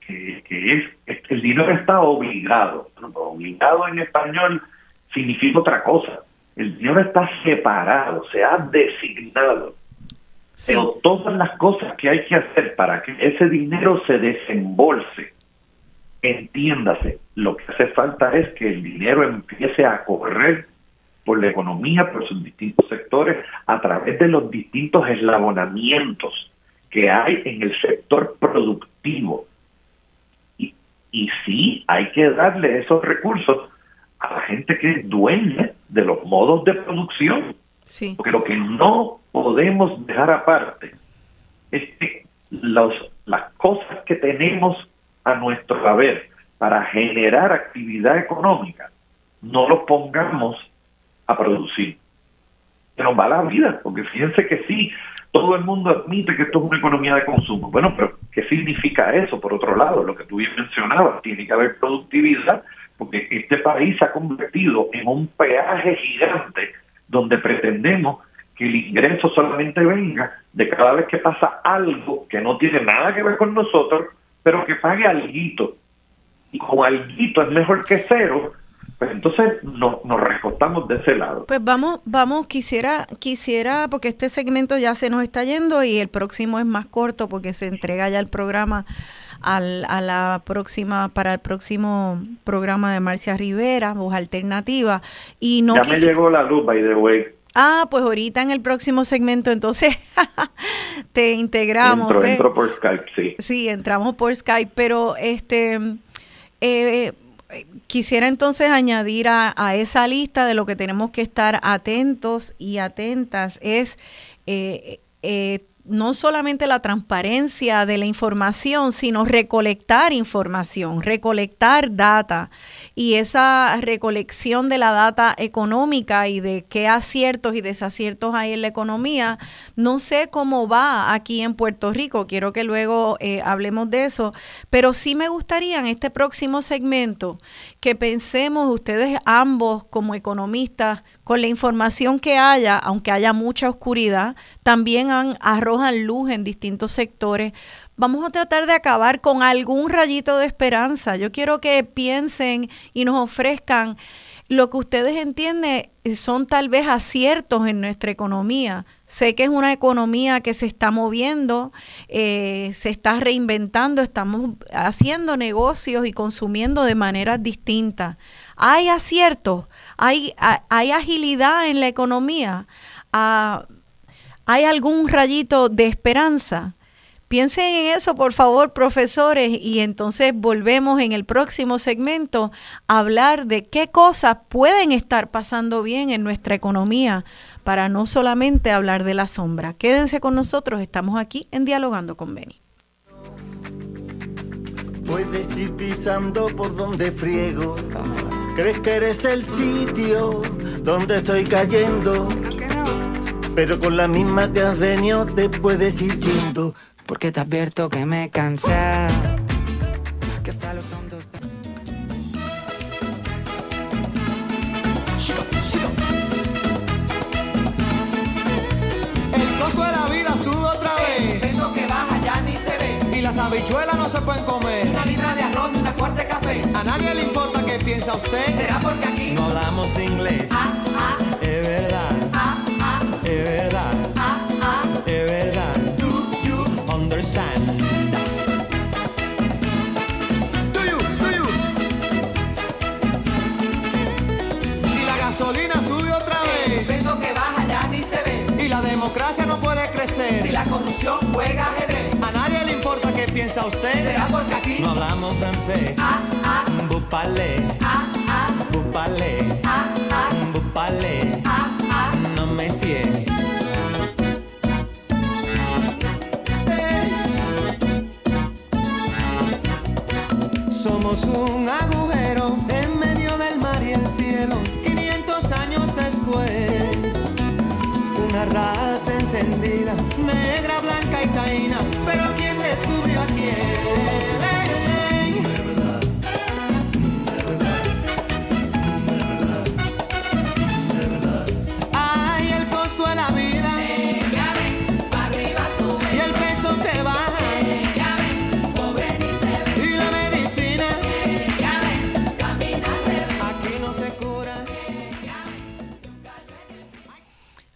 que, es, el dinero está obligado. Obligado en español significa otra cosa. El dinero está separado, se ha designado. Pero todas las cosas que hay que hacer para que ese dinero se desembolse, entiéndase, lo que hace falta es que el dinero empiece a correr por la economía, por sus distintos sectores, a través de los distintos eslabonamientos que hay en el sector productivo y sí, hay que darle esos recursos a la gente que es dueña de los modos de producción. Sí. Porque lo que no podemos dejar aparte es que los, las cosas que tenemos a nuestro haber para generar actividad económica, no los pongamos a producir. Se nos va la vida, porque fíjense que sí, todo el mundo admite que esto es una economía de consumo. Bueno, pero ¿qué significa eso? Por otro lado, lo que tú bien mencionabas, tiene que haber productividad, porque este país se ha convertido en un peaje gigante donde pretendemos que el ingreso solamente venga de cada vez que pasa algo que no tiene nada que ver con nosotros, pero que pague alguito. Y como alguito es mejor que cero, pues entonces nos, nos recortamos de ese lado. Pues vamos, vamos, quisiera, quisiera, porque este segmento ya se nos está yendo y el próximo es más corto porque se entrega ya el programa al, a la próxima, para el próximo programa de Marcia Rivera, Voz Alternativa. Y no ya me llegó la luz, by the way. Ah, pues ahorita en el próximo segmento entonces te integramos. Entro, entro por Skype, sí. Sí, entramos por Skype, pero este... Eh, quisiera entonces añadir a, esa lista de lo que tenemos que estar atentos y atentas es eh, eh, no solamente la transparencia de la información, sino recolectar información, recolectar data y esa recolección de la data económica y de qué aciertos y desaciertos hay en la economía. No sé cómo va aquí en Puerto Rico, quiero que luego eh, hablemos de eso, pero sí me gustaría en este próximo segmento que pensemos ustedes ambos como economistas, con la información que haya, aunque haya mucha oscuridad, también arrojan luz en distintos sectores. Vamos a tratar de acabar con algún rayito de esperanza. Yo quiero que piensen y nos ofrezcan lo que ustedes entienden son tal vez aciertos en nuestra economía. Sé que es una economía que se está moviendo, eh, se está reinventando, estamos haciendo negocios y consumiendo de maneras distintas. Hay aciertos, hay, hay agilidad en la economía, hay algún rayito de esperanza. Piensen en eso, por favor, profesores, y entonces volvemos en el próximo segmento a hablar de qué cosas pueden estar pasando bien en nuestra economía para no solamente hablar de la sombra. Quédense con nosotros, estamos aquí en Dialogando con Beni. Puedes ir pisando por donde friego. Crees que eres el sitio donde estoy cayendo. Pero con la misma que has venido te puedes ir yendo Porque te advierto que me cansado. Que hasta los tontos. El costo de la vida sube otra vez. Eso que baja ya ni se ve. Y las habichuelas no se pueden comer. Una libra de arroz y una cuarta de café. A nadie le importa piensa usted. ¿Será porque aquí No hablamos inglés. Ah, ah, Es verdad, ah, ah, es verdad, ah, ah. es verdad. Do you Understand. Do you, do you? Si la gasolina sube otra vez. Eso que baja ya ni se ve. Y la democracia no puede crecer. Si la corrupción juega ajedrez. A nadie le importa qué piensa usted. ¿Será porque aquí No hablamos francés. Ah, ah, Bupale, ah,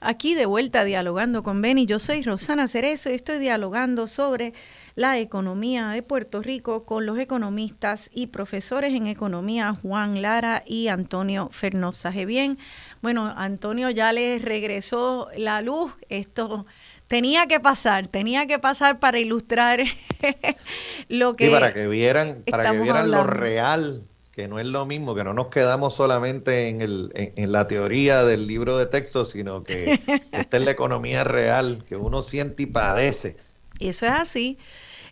Aquí de vuelta dialogando con Beni, yo soy Rosana Cerezo y estoy dialogando sobre la economía de Puerto Rico con los economistas y profesores en economía Juan Lara y Antonio Fernosaje. Bien, bueno, Antonio ya les regresó la luz, esto tenía que pasar, tenía que pasar para ilustrar lo que... Sí, para que vieran, para que vieran lo real, que no es lo mismo, que no nos quedamos solamente en, el, en, en la teoría del libro de texto, sino que esta es la economía real, que uno siente y padece. Eso es así.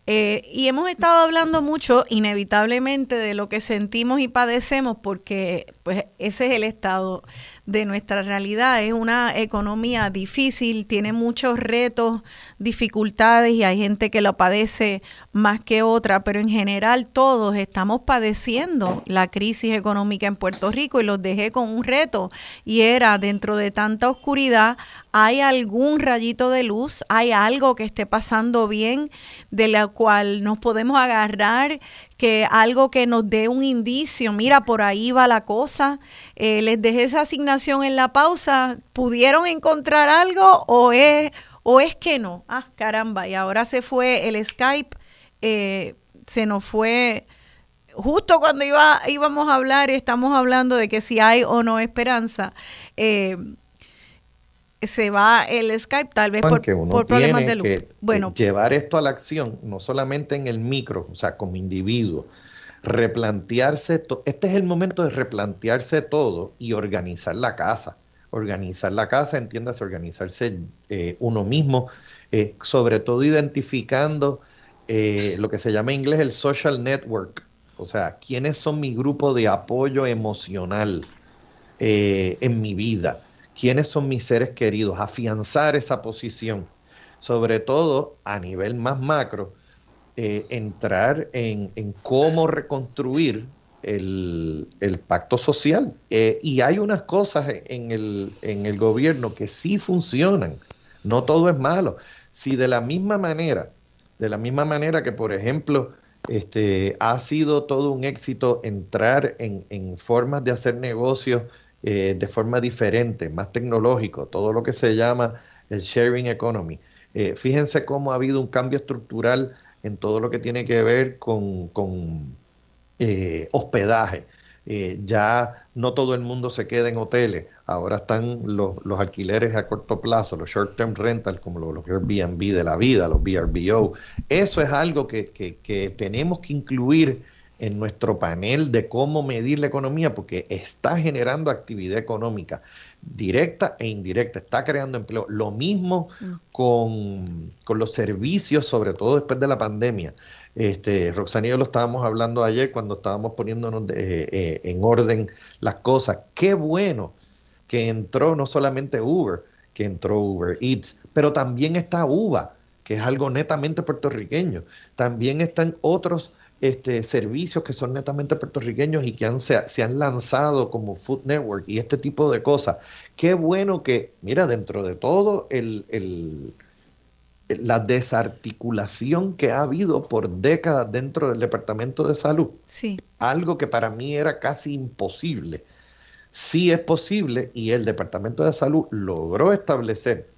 Eh, y hemos estado hablando mucho, inevitablemente, de lo que sentimos y padecemos, porque pues ese es el estado de nuestra realidad. Es una economía difícil, tiene muchos retos, dificultades y hay gente que lo padece más que otra, pero en general todos estamos padeciendo la crisis económica en Puerto Rico y los dejé con un reto y era dentro de tanta oscuridad, ¿hay algún rayito de luz? ¿Hay algo que esté pasando bien de la cual nos podemos agarrar? Que algo que nos dé un indicio, mira, por ahí va la cosa. Eh, les dejé esa asignación en la pausa. ¿Pudieron encontrar algo o es, o es que no? Ah, caramba, y ahora se fue el Skype, eh, se nos fue justo cuando iba, íbamos a hablar, estamos hablando de que si hay o no esperanza. eh, se va el Skype, tal vez por, que uno por problemas tiene de luz. que eh, bueno, llevar esto a la acción, no solamente en el micro, o sea, como individuo, replantearse, to- este es el momento de replantearse todo y organizar la casa. Organizar la casa, entiéndase, organizarse eh, uno mismo, eh, sobre todo identificando eh, lo que se llama en inglés el social network, o sea, quiénes son mi grupo de apoyo emocional en mi vida, quiénes son mis seres queridos, afianzar esa posición, sobre todo a nivel más macro, eh, entrar en, cómo reconstruir el, pacto social. Eh, y hay unas cosas en el, gobierno que sí funcionan, no todo es malo. Si de la misma manera, de la misma manera que, por ejemplo, este, ha sido todo un éxito entrar en, en formas de hacer negocios eh, de forma diferente, más tecnológico, todo lo que se llama el sharing economy. Eh, fíjense cómo ha habido un cambio estructural en todo lo que tiene que ver con, con eh, hospedaje. Ya no todo el mundo se queda en hoteles, ahora están los, los alquileres a corto plazo, los short-term rentals, como los, los Airbnb de la vida, los VRBO. Eso es algo que, que, que tenemos que incluir en nuestro panel de cómo medir la economía, porque está generando actividad económica directa e indirecta, está creando empleo. Lo mismo con, con los servicios, sobre todo después de la pandemia. Este, Roxana y yo lo estábamos hablando ayer cuando estábamos poniéndonos de- eh, en orden las cosas. Qué bueno que entró no solamente Uber, que entró Uber Eats, pero también está Uva, que es algo netamente puertorriqueño. También están otros este, servicios que son netamente puertorriqueños y que han, se, se, han lanzado como Food Network y este tipo de cosas. Qué bueno que, mira, dentro de todo el, el, la desarticulación que ha habido por décadas dentro del Departamento de Salud, sí. algo que para mí era casi imposible, sí es posible y el Departamento de Salud logró establecer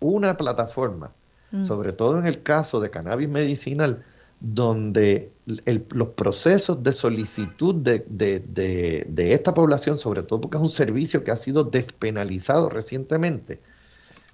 una plataforma, mm. sobre todo en el caso de cannabis medicinal, donde los procesos de solicitud de, de, de, de, esta población, sobre todo porque es un servicio que ha sido despenalizado recientemente,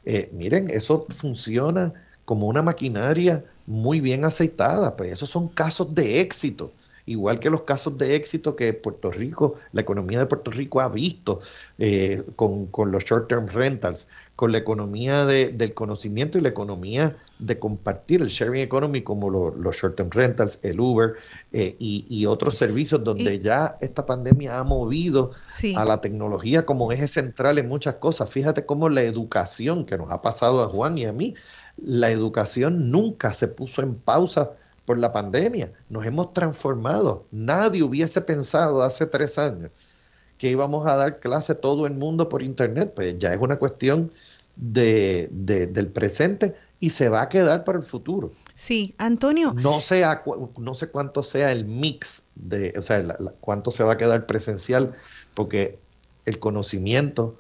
eh, miren, eso funciona como una maquinaria muy bien aceitada, pues esos son casos de éxito igual que los casos de éxito que Puerto Rico, la economía de Puerto Rico ha visto eh, con, con, los short-term rentals, con la economía de, del conocimiento y la economía de compartir, el sharing economy como lo, los short-term rentals, el Uber eh, y, y, otros servicios donde y, ya esta pandemia ha movido sí. a la tecnología como eje central en muchas cosas. Fíjate cómo la educación que nos ha pasado a Juan y a mí, la educación nunca se puso en pausa por la pandemia. Nos hemos transformado. Nadie hubiese pensado hace tres años que íbamos a dar clase todo el mundo por internet. Pues ya es una cuestión de, de, del presente y se va a quedar para el futuro. Sí, Antonio. No sé, a, no sé cuánto sea el mix de, o sea, la, la, cuánto se va a quedar presencial, porque el conocimiento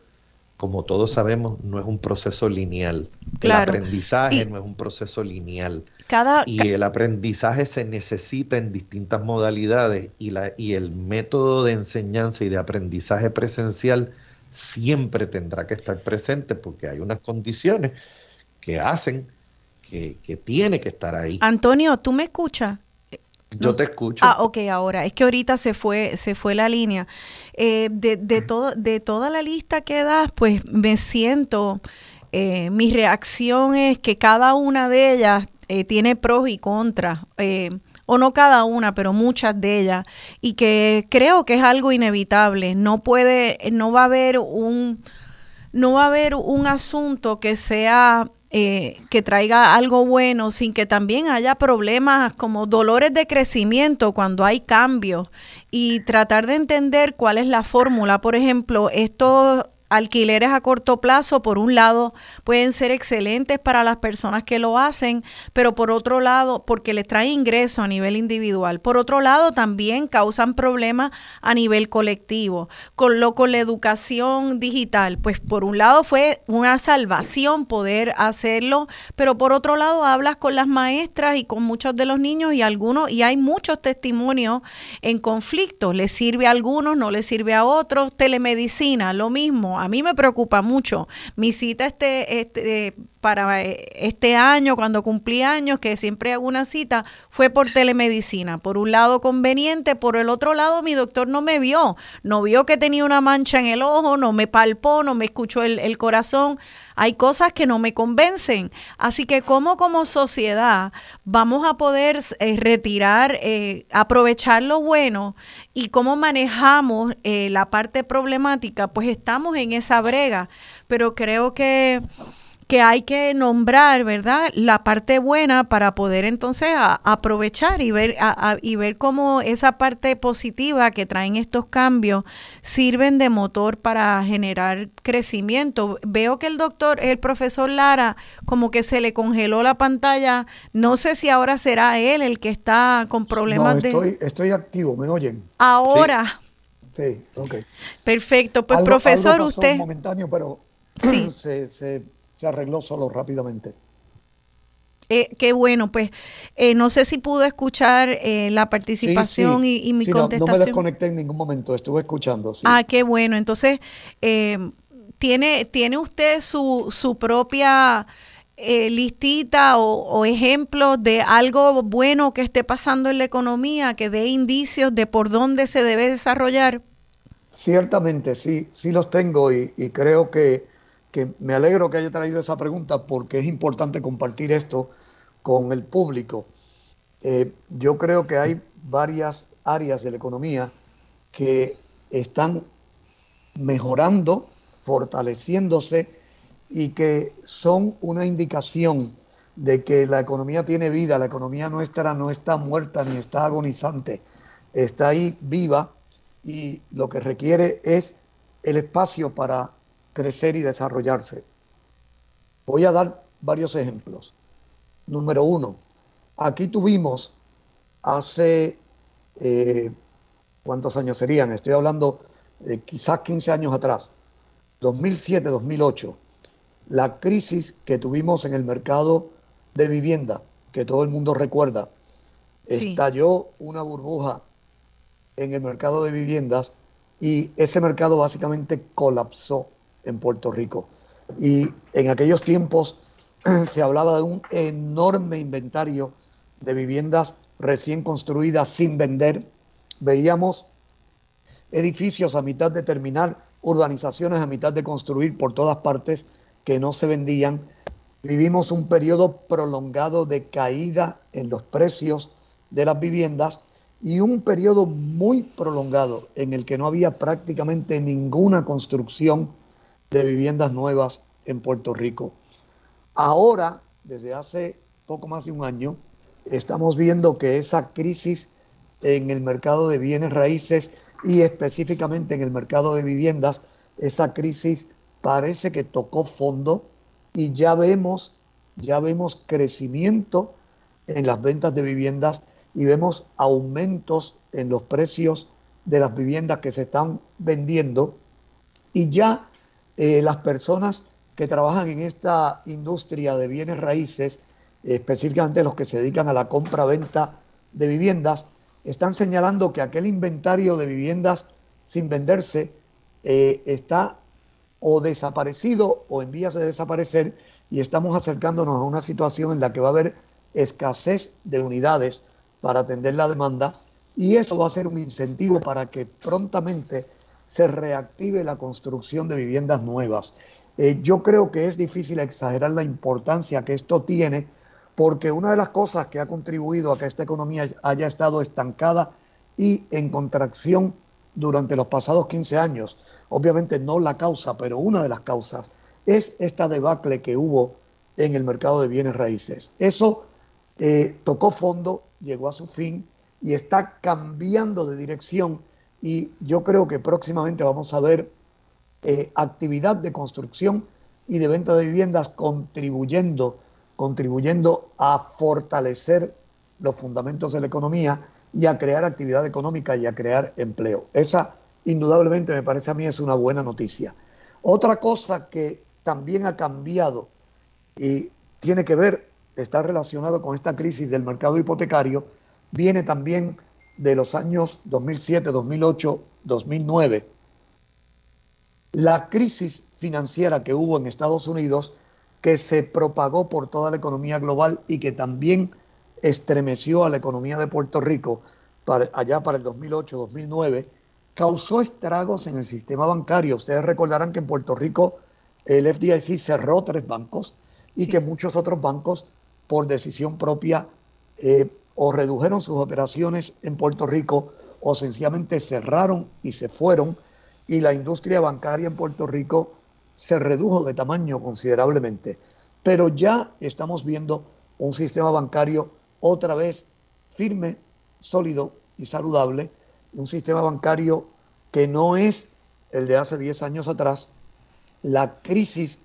como todos sabemos, no es un proceso lineal. Claro. El aprendizaje y no es un proceso lineal. Cada, y el aprendizaje se necesita en distintas modalidades y, la, y el método de enseñanza y de aprendizaje presencial siempre tendrá que estar presente porque hay unas condiciones que hacen que, que tiene que estar ahí. Antonio, ¿tú me escuchas? Yo te escucho. Ah, ok, ahora. Es que ahorita se fue, se fue la línea. Eh, de, de, todo, de toda la lista que das, pues me siento, eh, mi reacción es que cada una de ellas eh, tiene pros y contras. o no cada una, pero muchas de ellas. Y que creo que es algo inevitable. No puede, no va a haber un, no va a haber un asunto que sea eh, que traiga algo bueno sin que también haya problemas como dolores de crecimiento cuando hay cambios y tratar de entender cuál es la fórmula. Por ejemplo, estos alquileres a corto plazo, por un lado, pueden ser excelentes para las personas que lo hacen, pero por otro lado, porque les trae ingreso a nivel individual. Por otro lado, también causan problemas a nivel colectivo. Con lo con la educación digital, pues por un lado fue una salvación poder hacerlo, pero por otro lado hablas con las maestras y con muchos de los niños y algunos y hay muchos testimonios en conflictos. Les sirve a algunos, no les sirve a otros. Telemedicina, lo mismo a mí me preocupa mucho. Mi cita este, este, para este año, cuando cumplí años, que siempre hago una cita, fue por telemedicina. Por un lado conveniente, por el otro lado mi doctor no me vio. No vio que tenía una mancha en el ojo, no me palpó, no me escuchó el, el corazón. Hay cosas que no me convencen. Así que cómo como sociedad vamos a poder eh, retirar, eh, aprovechar lo bueno y cómo manejamos eh, la parte problemática, pues estamos en esa brega. Pero creo que que hay que nombrar, ¿verdad? La parte buena para poder entonces a, aprovechar y ver, a, y ver cómo esa parte positiva que traen estos cambios sirven de motor para generar crecimiento. Veo que el doctor, el profesor Lara, como que se le congeló la pantalla. No sé si ahora será él el que está con problemas no, estoy, de... Estoy activo, ¿me oyen? Ahora. Sí, sí ok. Perfecto. Pues algo, profesor, algo usted... momentáneo, pero sí. se, se se arregló solo rápidamente. Eh, qué bueno, pues eh, no sé si pudo escuchar eh, la participación sí, sí. Y, y, mi sí, contestación. No, no, me desconecté en ningún momento, estuve escuchando. Ah, qué bueno. Entonces, eh, ¿tiene, ¿tiene usted su, su propia listita o, o ejemplos de algo bueno que esté pasando en la economía, que dé indicios de por dónde se debe desarrollar? Ciertamente, sí, sí los tengo y, y creo que que me alegro que haya traído esa pregunta porque es importante compartir esto con el público. Eh, yo creo que hay varias áreas de la economía que están mejorando, fortaleciéndose y que son una indicación de que la economía tiene vida, la economía nuestra no está muerta ni está agonizante, está ahí viva y lo que requiere es el espacio para crecer y desarrollarse. Voy a dar varios ejemplos. Número uno, aquí tuvimos hace, eh, ¿cuántos años serían? Estoy hablando de quizás 15 años atrás, 2007-2008, la crisis que tuvimos en el mercado de vivienda, que todo el mundo recuerda. Sí. Estalló una burbuja en el mercado de viviendas y ese mercado básicamente colapsó en Puerto Rico. Y en aquellos tiempos se hablaba de un enorme inventario de viviendas recién construidas sin vender. Veíamos edificios a mitad de terminar, urbanizaciones a mitad de construir por todas partes que no se vendían. Vivimos un periodo prolongado de caída en los precios de las viviendas y un periodo muy prolongado en el que no había prácticamente ninguna construcción de viviendas nuevas en Puerto Rico. Ahora, desde hace poco más de un año, estamos viendo que esa crisis en el mercado de bienes raíces y específicamente en el mercado de viviendas, esa crisis parece que tocó fondo y ya vemos, ya vemos crecimiento en las ventas de viviendas y vemos aumentos en los precios de las viviendas que se están vendiendo y ya eh, las personas que trabajan en esta industria de bienes raíces, específicamente los que se dedican a la compra-venta de viviendas, están señalando que aquel inventario de viviendas sin venderse eh, está o desaparecido o en vías de desaparecer y estamos acercándonos a una situación en la que va a haber escasez de unidades para atender la demanda y eso va a ser un incentivo para que prontamente se reactive la construcción de viviendas nuevas. Eh, yo creo que es difícil exagerar la importancia que esto tiene porque una de las cosas que ha contribuido a que esta economía haya estado estancada y en contracción durante los pasados 15 años, obviamente no la causa, pero una de las causas, es esta debacle que hubo en el mercado de bienes raíces. Eso eh, tocó fondo, llegó a su fin y está cambiando de dirección y yo creo que próximamente vamos a ver eh, actividad de construcción y de venta de viviendas contribuyendo, contribuyendo a fortalecer los fundamentos de la economía y a crear actividad económica y a crear empleo. Esa indudablemente me parece a mí es una buena noticia. Otra cosa que también ha cambiado y tiene que ver, está relacionado con esta crisis del mercado hipotecario, viene también de los años 2007, 2008, 2009. La crisis financiera que hubo en Estados Unidos, que se propagó por toda la economía global y que también estremeció a la economía de Puerto Rico para, allá para el 2008-2009, causó estragos en el sistema bancario. Ustedes recordarán que en Puerto Rico el FDIC cerró tres bancos y Sí. que muchos otros bancos, por decisión propia, eh, o redujeron sus operaciones en Puerto Rico o sencillamente cerraron y se fueron y la industria bancaria en Puerto Rico se redujo de tamaño considerablemente. Pero ya estamos viendo un sistema bancario otra vez firme, sólido y saludable, un sistema bancario que no es el de hace 10 años atrás, la crisis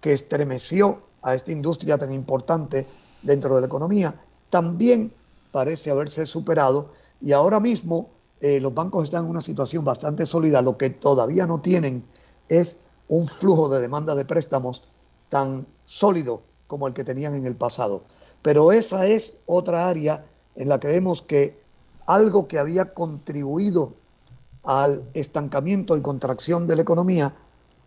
que estremeció a esta industria tan importante dentro de la economía, también parece haberse superado y ahora mismo eh, los bancos están en una situación bastante sólida. Lo que todavía no tienen es un flujo de demanda de préstamos tan sólido como el que tenían en el pasado. Pero esa es otra área en la que vemos que algo que había contribuido al estancamiento y contracción de la economía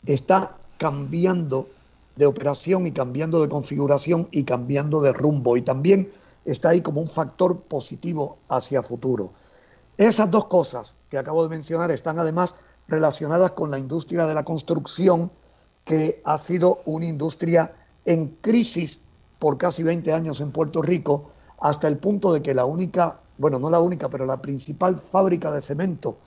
está cambiando de operación y cambiando de configuración y cambiando de rumbo y también está ahí como un factor positivo hacia futuro. Esas dos cosas que acabo de mencionar están además relacionadas con la industria de la construcción, que ha sido una industria en crisis por casi 20 años en Puerto Rico, hasta el punto de que la única, bueno, no la única, pero la principal fábrica de cemento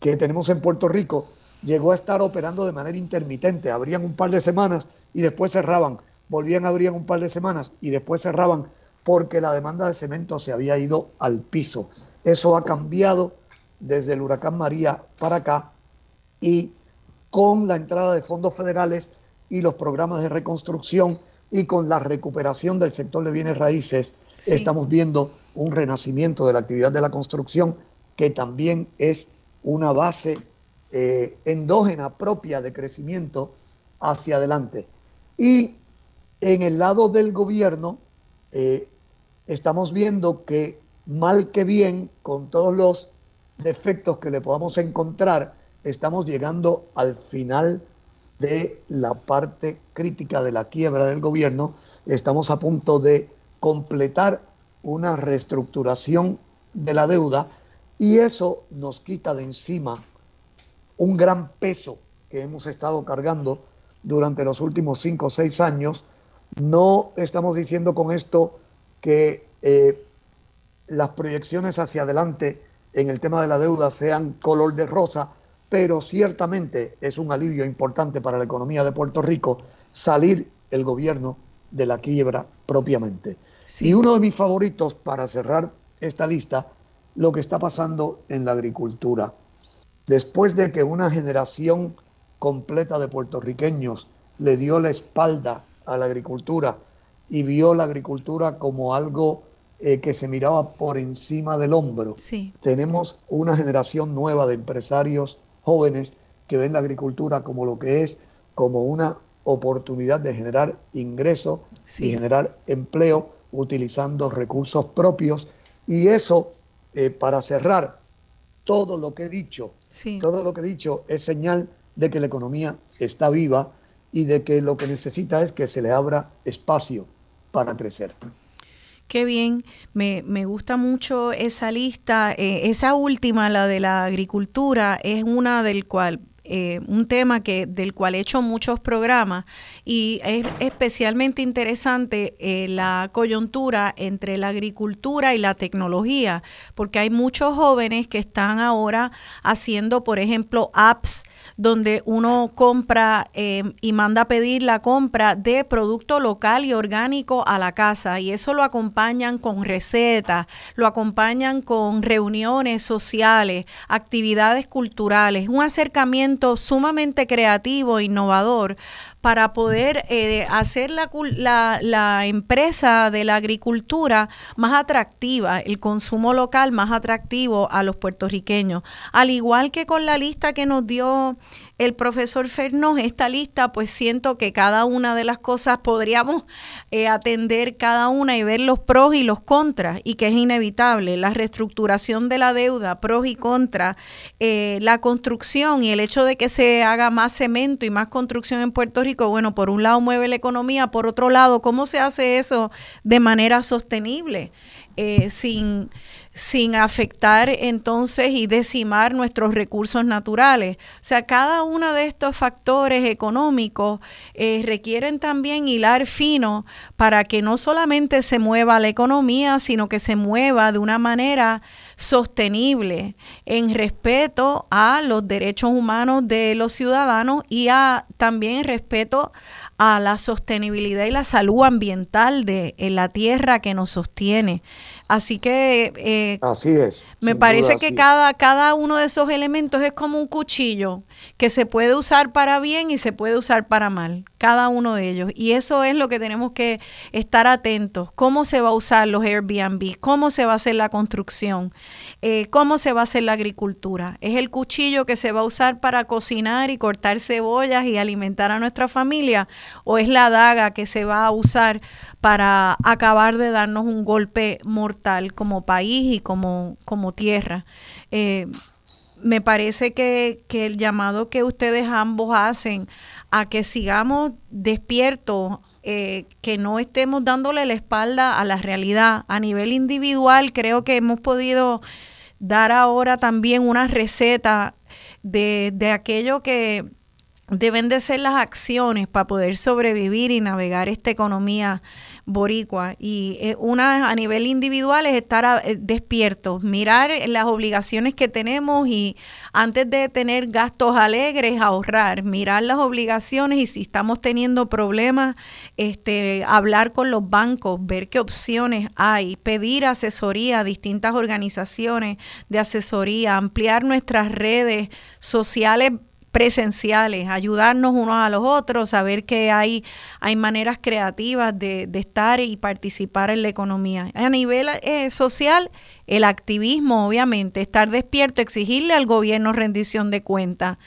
que tenemos en Puerto Rico llegó a estar operando de manera intermitente. Abrían un par de semanas y después cerraban volvían a abrir un par de semanas y después cerraban porque la demanda de cemento se había ido al piso. Eso ha cambiado desde el huracán María para acá y con la entrada de fondos federales y los programas de reconstrucción y con la recuperación del sector de bienes raíces, Sí. estamos viendo un renacimiento de la actividad de la construcción que también es una base eh, endógena propia de crecimiento hacia adelante. Y en el lado del gobierno, eh, estamos viendo que mal que bien, con todos los defectos que le podamos encontrar, estamos llegando al final de la parte crítica de la quiebra del gobierno. Estamos a punto de completar una reestructuración de la deuda y eso nos quita de encima un gran peso que hemos estado cargando durante los últimos cinco o seis años. No estamos diciendo con esto que eh, las proyecciones hacia adelante en el tema de la deuda sean color de rosa, pero ciertamente es un alivio importante para la economía de Puerto Rico salir el gobierno de la quiebra propiamente. Sí. Y uno de mis favoritos para cerrar esta lista, lo que está pasando en la agricultura. Después de que una generación completa de puertorriqueños le dio la espalda a la agricultura y vio la agricultura como algo eh, que se miraba por encima del hombro, Sí. tenemos una generación nueva de empresarios jóvenes que ven la agricultura como lo que es, como una oportunidad de generar ingresos Sí. y generar empleo utilizando recursos propios. Y eso, eh, para cerrar, todo lo que he dicho, Sí. todo lo que he dicho es señal de que la economía está viva y de que lo que necesita es que se le abra espacio para crecer. Qué bien, me, me gusta mucho esa lista. Eh, esa última, la de la agricultura, es una del cual eh, un tema que del cual he hecho muchos programas y es especialmente interesante eh, la coyuntura entre la agricultura y la tecnología, porque hay muchos jóvenes que están ahora haciendo, por ejemplo, apps donde uno compra eh, y manda a pedir la compra de producto local y orgánico a la casa. Y eso lo acompañan con recetas, lo acompañan con reuniones sociales, actividades culturales, un acercamiento sumamente creativo, innovador para poder eh, hacer la, la, la empresa de la agricultura más atractiva, el consumo local más atractivo a los puertorriqueños. Al igual que con la lista que nos dio el profesor Fernós, esta lista, pues siento que cada una de las cosas podríamos eh, atender cada una y ver los pros y los contras, y que es inevitable. La reestructuración de la deuda, pros y contras, eh, la construcción y el hecho de que se haga más cemento y más construcción en Puerto Rico, bueno, por un lado mueve la economía, por otro lado, ¿cómo se hace eso de manera sostenible? Eh, sin, sin afectar entonces y decimar nuestros recursos naturales. O sea, cada uno de estos factores económicos eh, requieren también hilar fino para que no solamente se mueva la economía, sino que se mueva de una manera sostenible en respeto a los derechos humanos de los ciudadanos y a también respeto a la sostenibilidad y la salud ambiental de la tierra que nos sostiene. Así que eh, Así es. me parece que así cada, cada uno de esos elementos es como un cuchillo que se puede usar para bien y se puede usar para mal, cada uno de ellos. Y eso es lo que tenemos que estar atentos. ¿Cómo se va a usar los Airbnb? ¿Cómo se va a hacer la construcción? Eh, ¿Cómo se va a hacer la agricultura? ¿Es el cuchillo que se va a usar para cocinar y cortar cebollas y alimentar a nuestra familia? ¿O es la daga que se va a usar para acabar de darnos un golpe mortal como país y como, como tierra? Eh, me parece que, que el llamado que ustedes ambos hacen a que sigamos despiertos, eh, que no estemos dándole la espalda a la realidad. A nivel individual, creo que hemos podido dar ahora también una receta de, de aquello que, deben de ser las acciones para poder sobrevivir y navegar esta economía boricua. Y eh, una a nivel individual es estar eh, despiertos, mirar las obligaciones que tenemos y antes de tener gastos alegres, ahorrar, mirar las obligaciones y si estamos teniendo problemas, este, hablar con los bancos, ver qué opciones hay, pedir asesoría a distintas organizaciones de asesoría, ampliar nuestras redes sociales presenciales, ayudarnos unos a los otros, saber que hay, hay maneras creativas de, estar y participar en la economía. A nivel eh, social, el activismo, obviamente, estar despierto, exigirle al gobierno rendición de cuentas,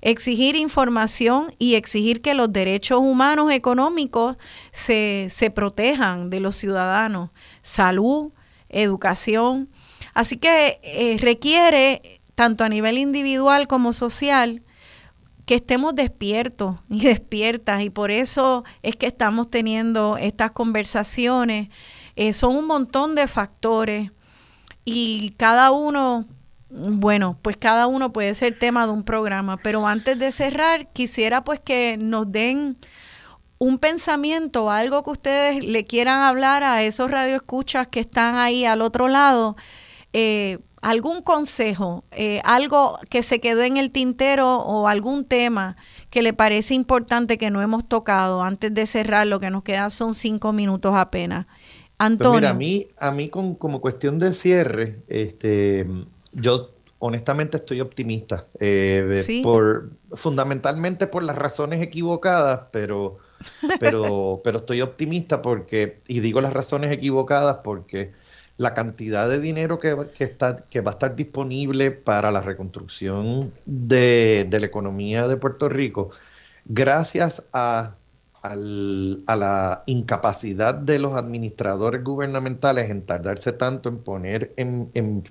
exigir información y exigir que los derechos humanos económicos se, se protejan de los ciudadanos, salud, educación. Así que eh, requiere, tanto a nivel individual como social, que estemos despiertos y despiertas y por eso es que estamos teniendo estas conversaciones. Eh, son un montón de factores y cada uno, bueno, pues cada uno puede ser tema de un programa, pero antes de cerrar quisiera pues que nos den un pensamiento, algo que ustedes le quieran hablar a esos radioescuchas que están ahí al otro lado, eh, algún consejo, eh, algo que se quedó en el tintero o algún tema que le parece importante que no hemos tocado antes de cerrar, lo que nos queda son cinco minutos apenas. Pues Antonio. mira, a mí, a mí con, como cuestión de cierre, este, yo honestamente estoy optimista, eh, Sí. por, fundamentalmente por las razones equivocadas, pero, pero, pero estoy optimista porque, y digo las razones equivocadas porque la cantidad de dinero que, va- que está, que va a estar disponible para la reconstrucción de, de la economía de Puerto Rico, gracias a, al- a la incapacidad de los administradores gubernamentales en tardarse tanto en poner en, en,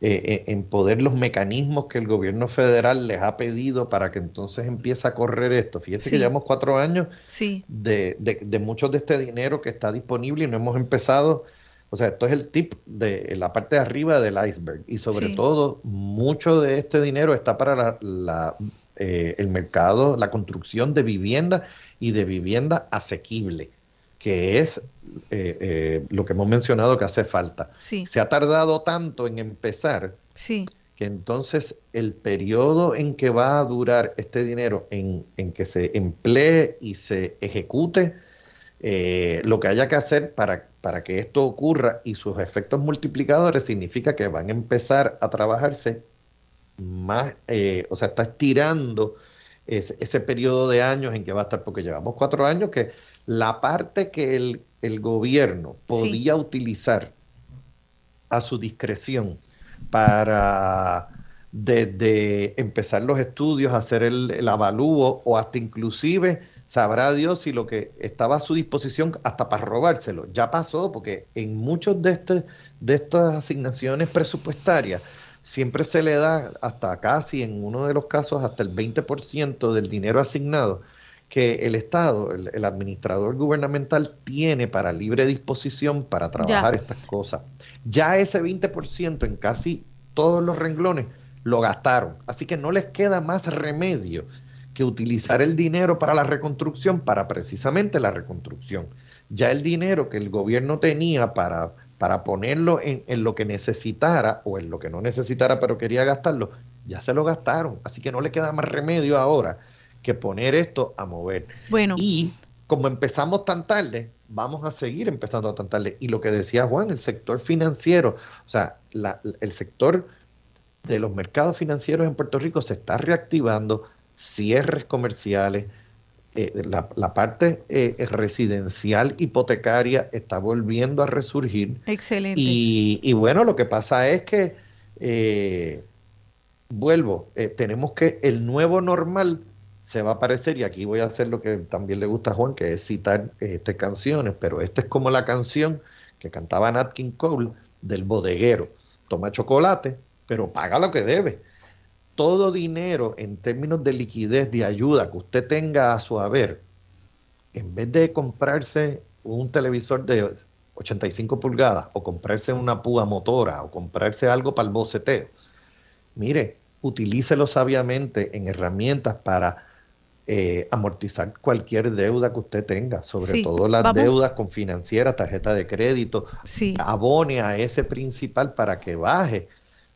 eh, eh, en poder los mecanismos que el gobierno federal les ha pedido para que entonces empiece a correr esto. Fíjese que llevamos cuatro años Sí, de, de, de mucho de este dinero que está disponible y no hemos empezado. O sea, esto es el tip de la parte de arriba del iceberg. Y sobre Sí. todo, mucho de este dinero está para la, la, eh, el mercado, la construcción de vivienda y de vivienda asequible, que es eh, eh, lo que hemos mencionado que hace falta. sí, Se ha tardado tanto en empezar sí, que entonces el periodo en que va a durar este dinero en, en que se emplee y se ejecute eh, lo que haya que hacer para, para que esto ocurra y sus efectos multiplicadores significa que van a empezar a trabajarse más, eh, o sea, está estirando ese, ese periodo de años en que va a estar, porque llevamos cuatro años que la parte que el, el gobierno podía utilizar a su discreción para desde empezar los estudios, hacer el, el avalúo o hasta inclusive sabrá Dios si lo que estaba a su disposición hasta para robárselo. Ya pasó porque en muchos de, este, de estas asignaciones presupuestarias siempre se le da hasta casi en uno de los casos hasta el 20% del dinero asignado que el Estado, el, el administrador gubernamental tiene para libre disposición para trabajar Ya. estas cosas. Ya ese 20% en casi todos los renglones lo gastaron. Así que no les queda más remedio que utilizar el dinero para la reconstrucción, para precisamente la reconstrucción. Ya el dinero que el gobierno tenía para, para ponerlo en, en lo que necesitara o en lo que no necesitara pero quería gastarlo, ya se lo gastaron. Así que no le queda más remedio ahora que poner esto a mover. bueno, Y como empezamos tan tarde, vamos a seguir empezando tan tarde. Y lo que decía Juan, el sector financiero, o sea, la- el sector de los mercados financieros en Puerto Rico se está reactivando, cierres comerciales, eh, la, la parte eh, residencial hipotecaria está volviendo a resurgir. excelente. Y, y bueno, lo que pasa es que, eh, vuelvo, eh, tenemos que el nuevo normal se va a aparecer, y aquí voy a hacer lo que también le gusta a Juan, que es citar este, canciones, pero esta es como la canción que cantaba Nat King Cole del bodeguero. Toma chocolate, pero paga lo que debe. Todo dinero en términos de liquidez, de ayuda que usted tenga a su haber, en vez de comprarse un televisor de 85 pulgadas o comprarse una púa motora o comprarse algo para el boceteo, mire, utilícelo sabiamente en herramientas para eh, amortizar cualquier deuda que usted tenga, sobre Sí, todo las vamos. deudas con financieras, tarjeta de crédito, Sí. abone a ese principal para que baje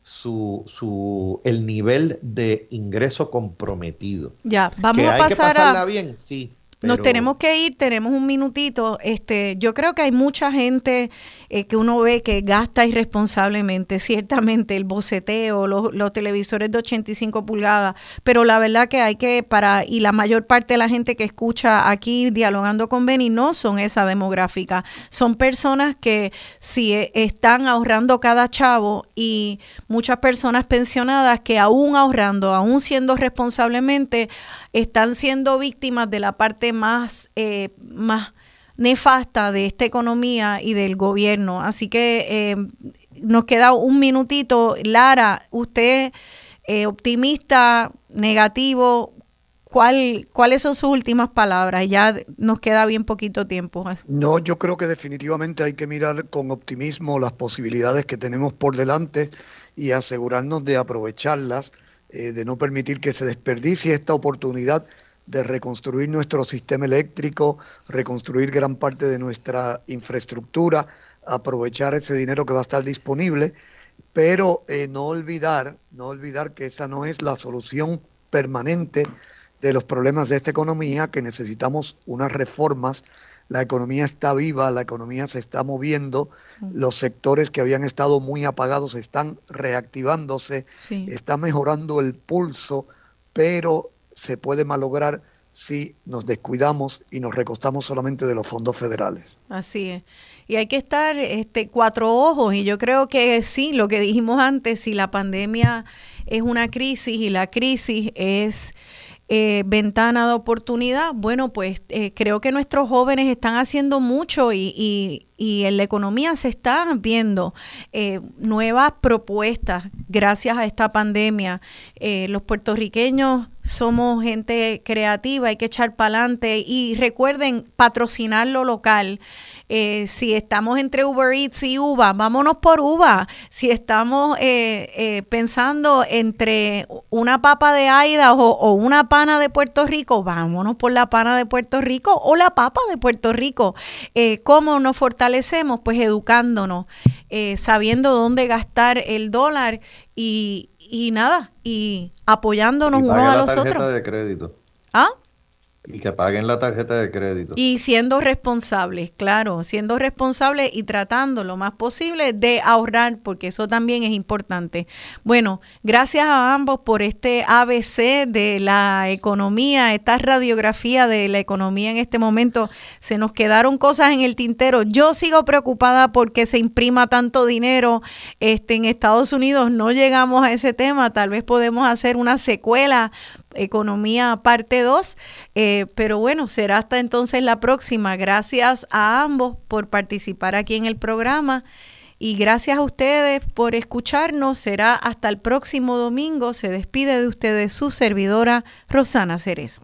su, su, el nivel de ingreso comprometido. Ya, vamos ¿Que a hay que pasar pasarla a... bien? Sí. Nos tenemos que ir, tenemos un minutito. Este, yo creo que hay mucha gente eh, que uno ve que gasta irresponsablemente, ciertamente el boceteo, los, los televisores de 85 pulgadas, pero la verdad que hay que para y la mayor parte de la gente que escucha aquí dialogando con Benny no son esa demográfica, son personas que si eh, están ahorrando cada chavo y muchas personas pensionadas que aún ahorrando, aún siendo responsablemente, están siendo víctimas de la parte más, eh, más nefasta de esta economía y del gobierno. Así que eh, nos queda un minutito. Lara, usted eh, optimista, negativo, ¿cuál, ¿cuáles son sus últimas palabras? Ya nos queda bien poquito tiempo. No, yo creo que definitivamente hay que mirar con optimismo las posibilidades que tenemos por delante y asegurarnos de aprovecharlas, de no permitir que se desperdicie esta oportunidad de reconstruir nuestro sistema eléctrico, reconstruir gran parte de nuestra infraestructura, aprovechar ese dinero que va a estar disponible, pero eh, no olvidar, no olvidar que esa no es la solución permanente de los problemas de esta economía, que necesitamos unas reformas. La economía está viva, la economía se está moviendo, los sectores que habían estado muy apagados están reactivándose, Sí. está mejorando el pulso, pero se puede malograr si nos descuidamos y nos recostamos solamente de los fondos federales. Así es. Y hay que estar este, cuatro ojos. Y yo creo que sí, lo que dijimos antes, si la pandemia es una crisis y la crisis es eh, ventana de oportunidad, bueno, pues eh, creo que nuestros jóvenes están haciendo mucho y, y- y en la economía se están viendo eh, nuevas propuestas gracias a esta pandemia. Eh, los puertorriqueños somos gente creativa, hay que echar para adelante y recuerden patrocinar lo local. Eh, si estamos entre Uber Eats y Uva, vámonos por Uva. Si estamos eh, eh, pensando entre una papa de Aida o, una pana de Puerto Rico, vámonos por la pana de Puerto Rico o la papa de Puerto Rico. Eh, ¿Cómo nos fortalecemos? Pues educándonos, eh, sabiendo dónde gastar el dólar y, y nada, y apoyándonos Y unos a los otros. de crédito. ¿Ah? Y que paguen la tarjeta de crédito. Y siendo responsables, claro, siendo responsables y tratando lo más posible de ahorrar, porque eso también es importante. Bueno, gracias a ambos por este ABC de la economía, esta radiografía de la economía en este momento. Se nos quedaron cosas en el tintero. Yo sigo preocupada porque se imprima tanto dinero este, en Estados Unidos. No llegamos a ese tema. Tal vez podemos hacer una secuela Economía parte 2. Eh, pero bueno, será hasta entonces la próxima. Gracias a ambos por participar aquí en el programa y gracias a ustedes por escucharnos. Será hasta el próximo domingo. Se despide de ustedes su servidora Rosana Cerezo.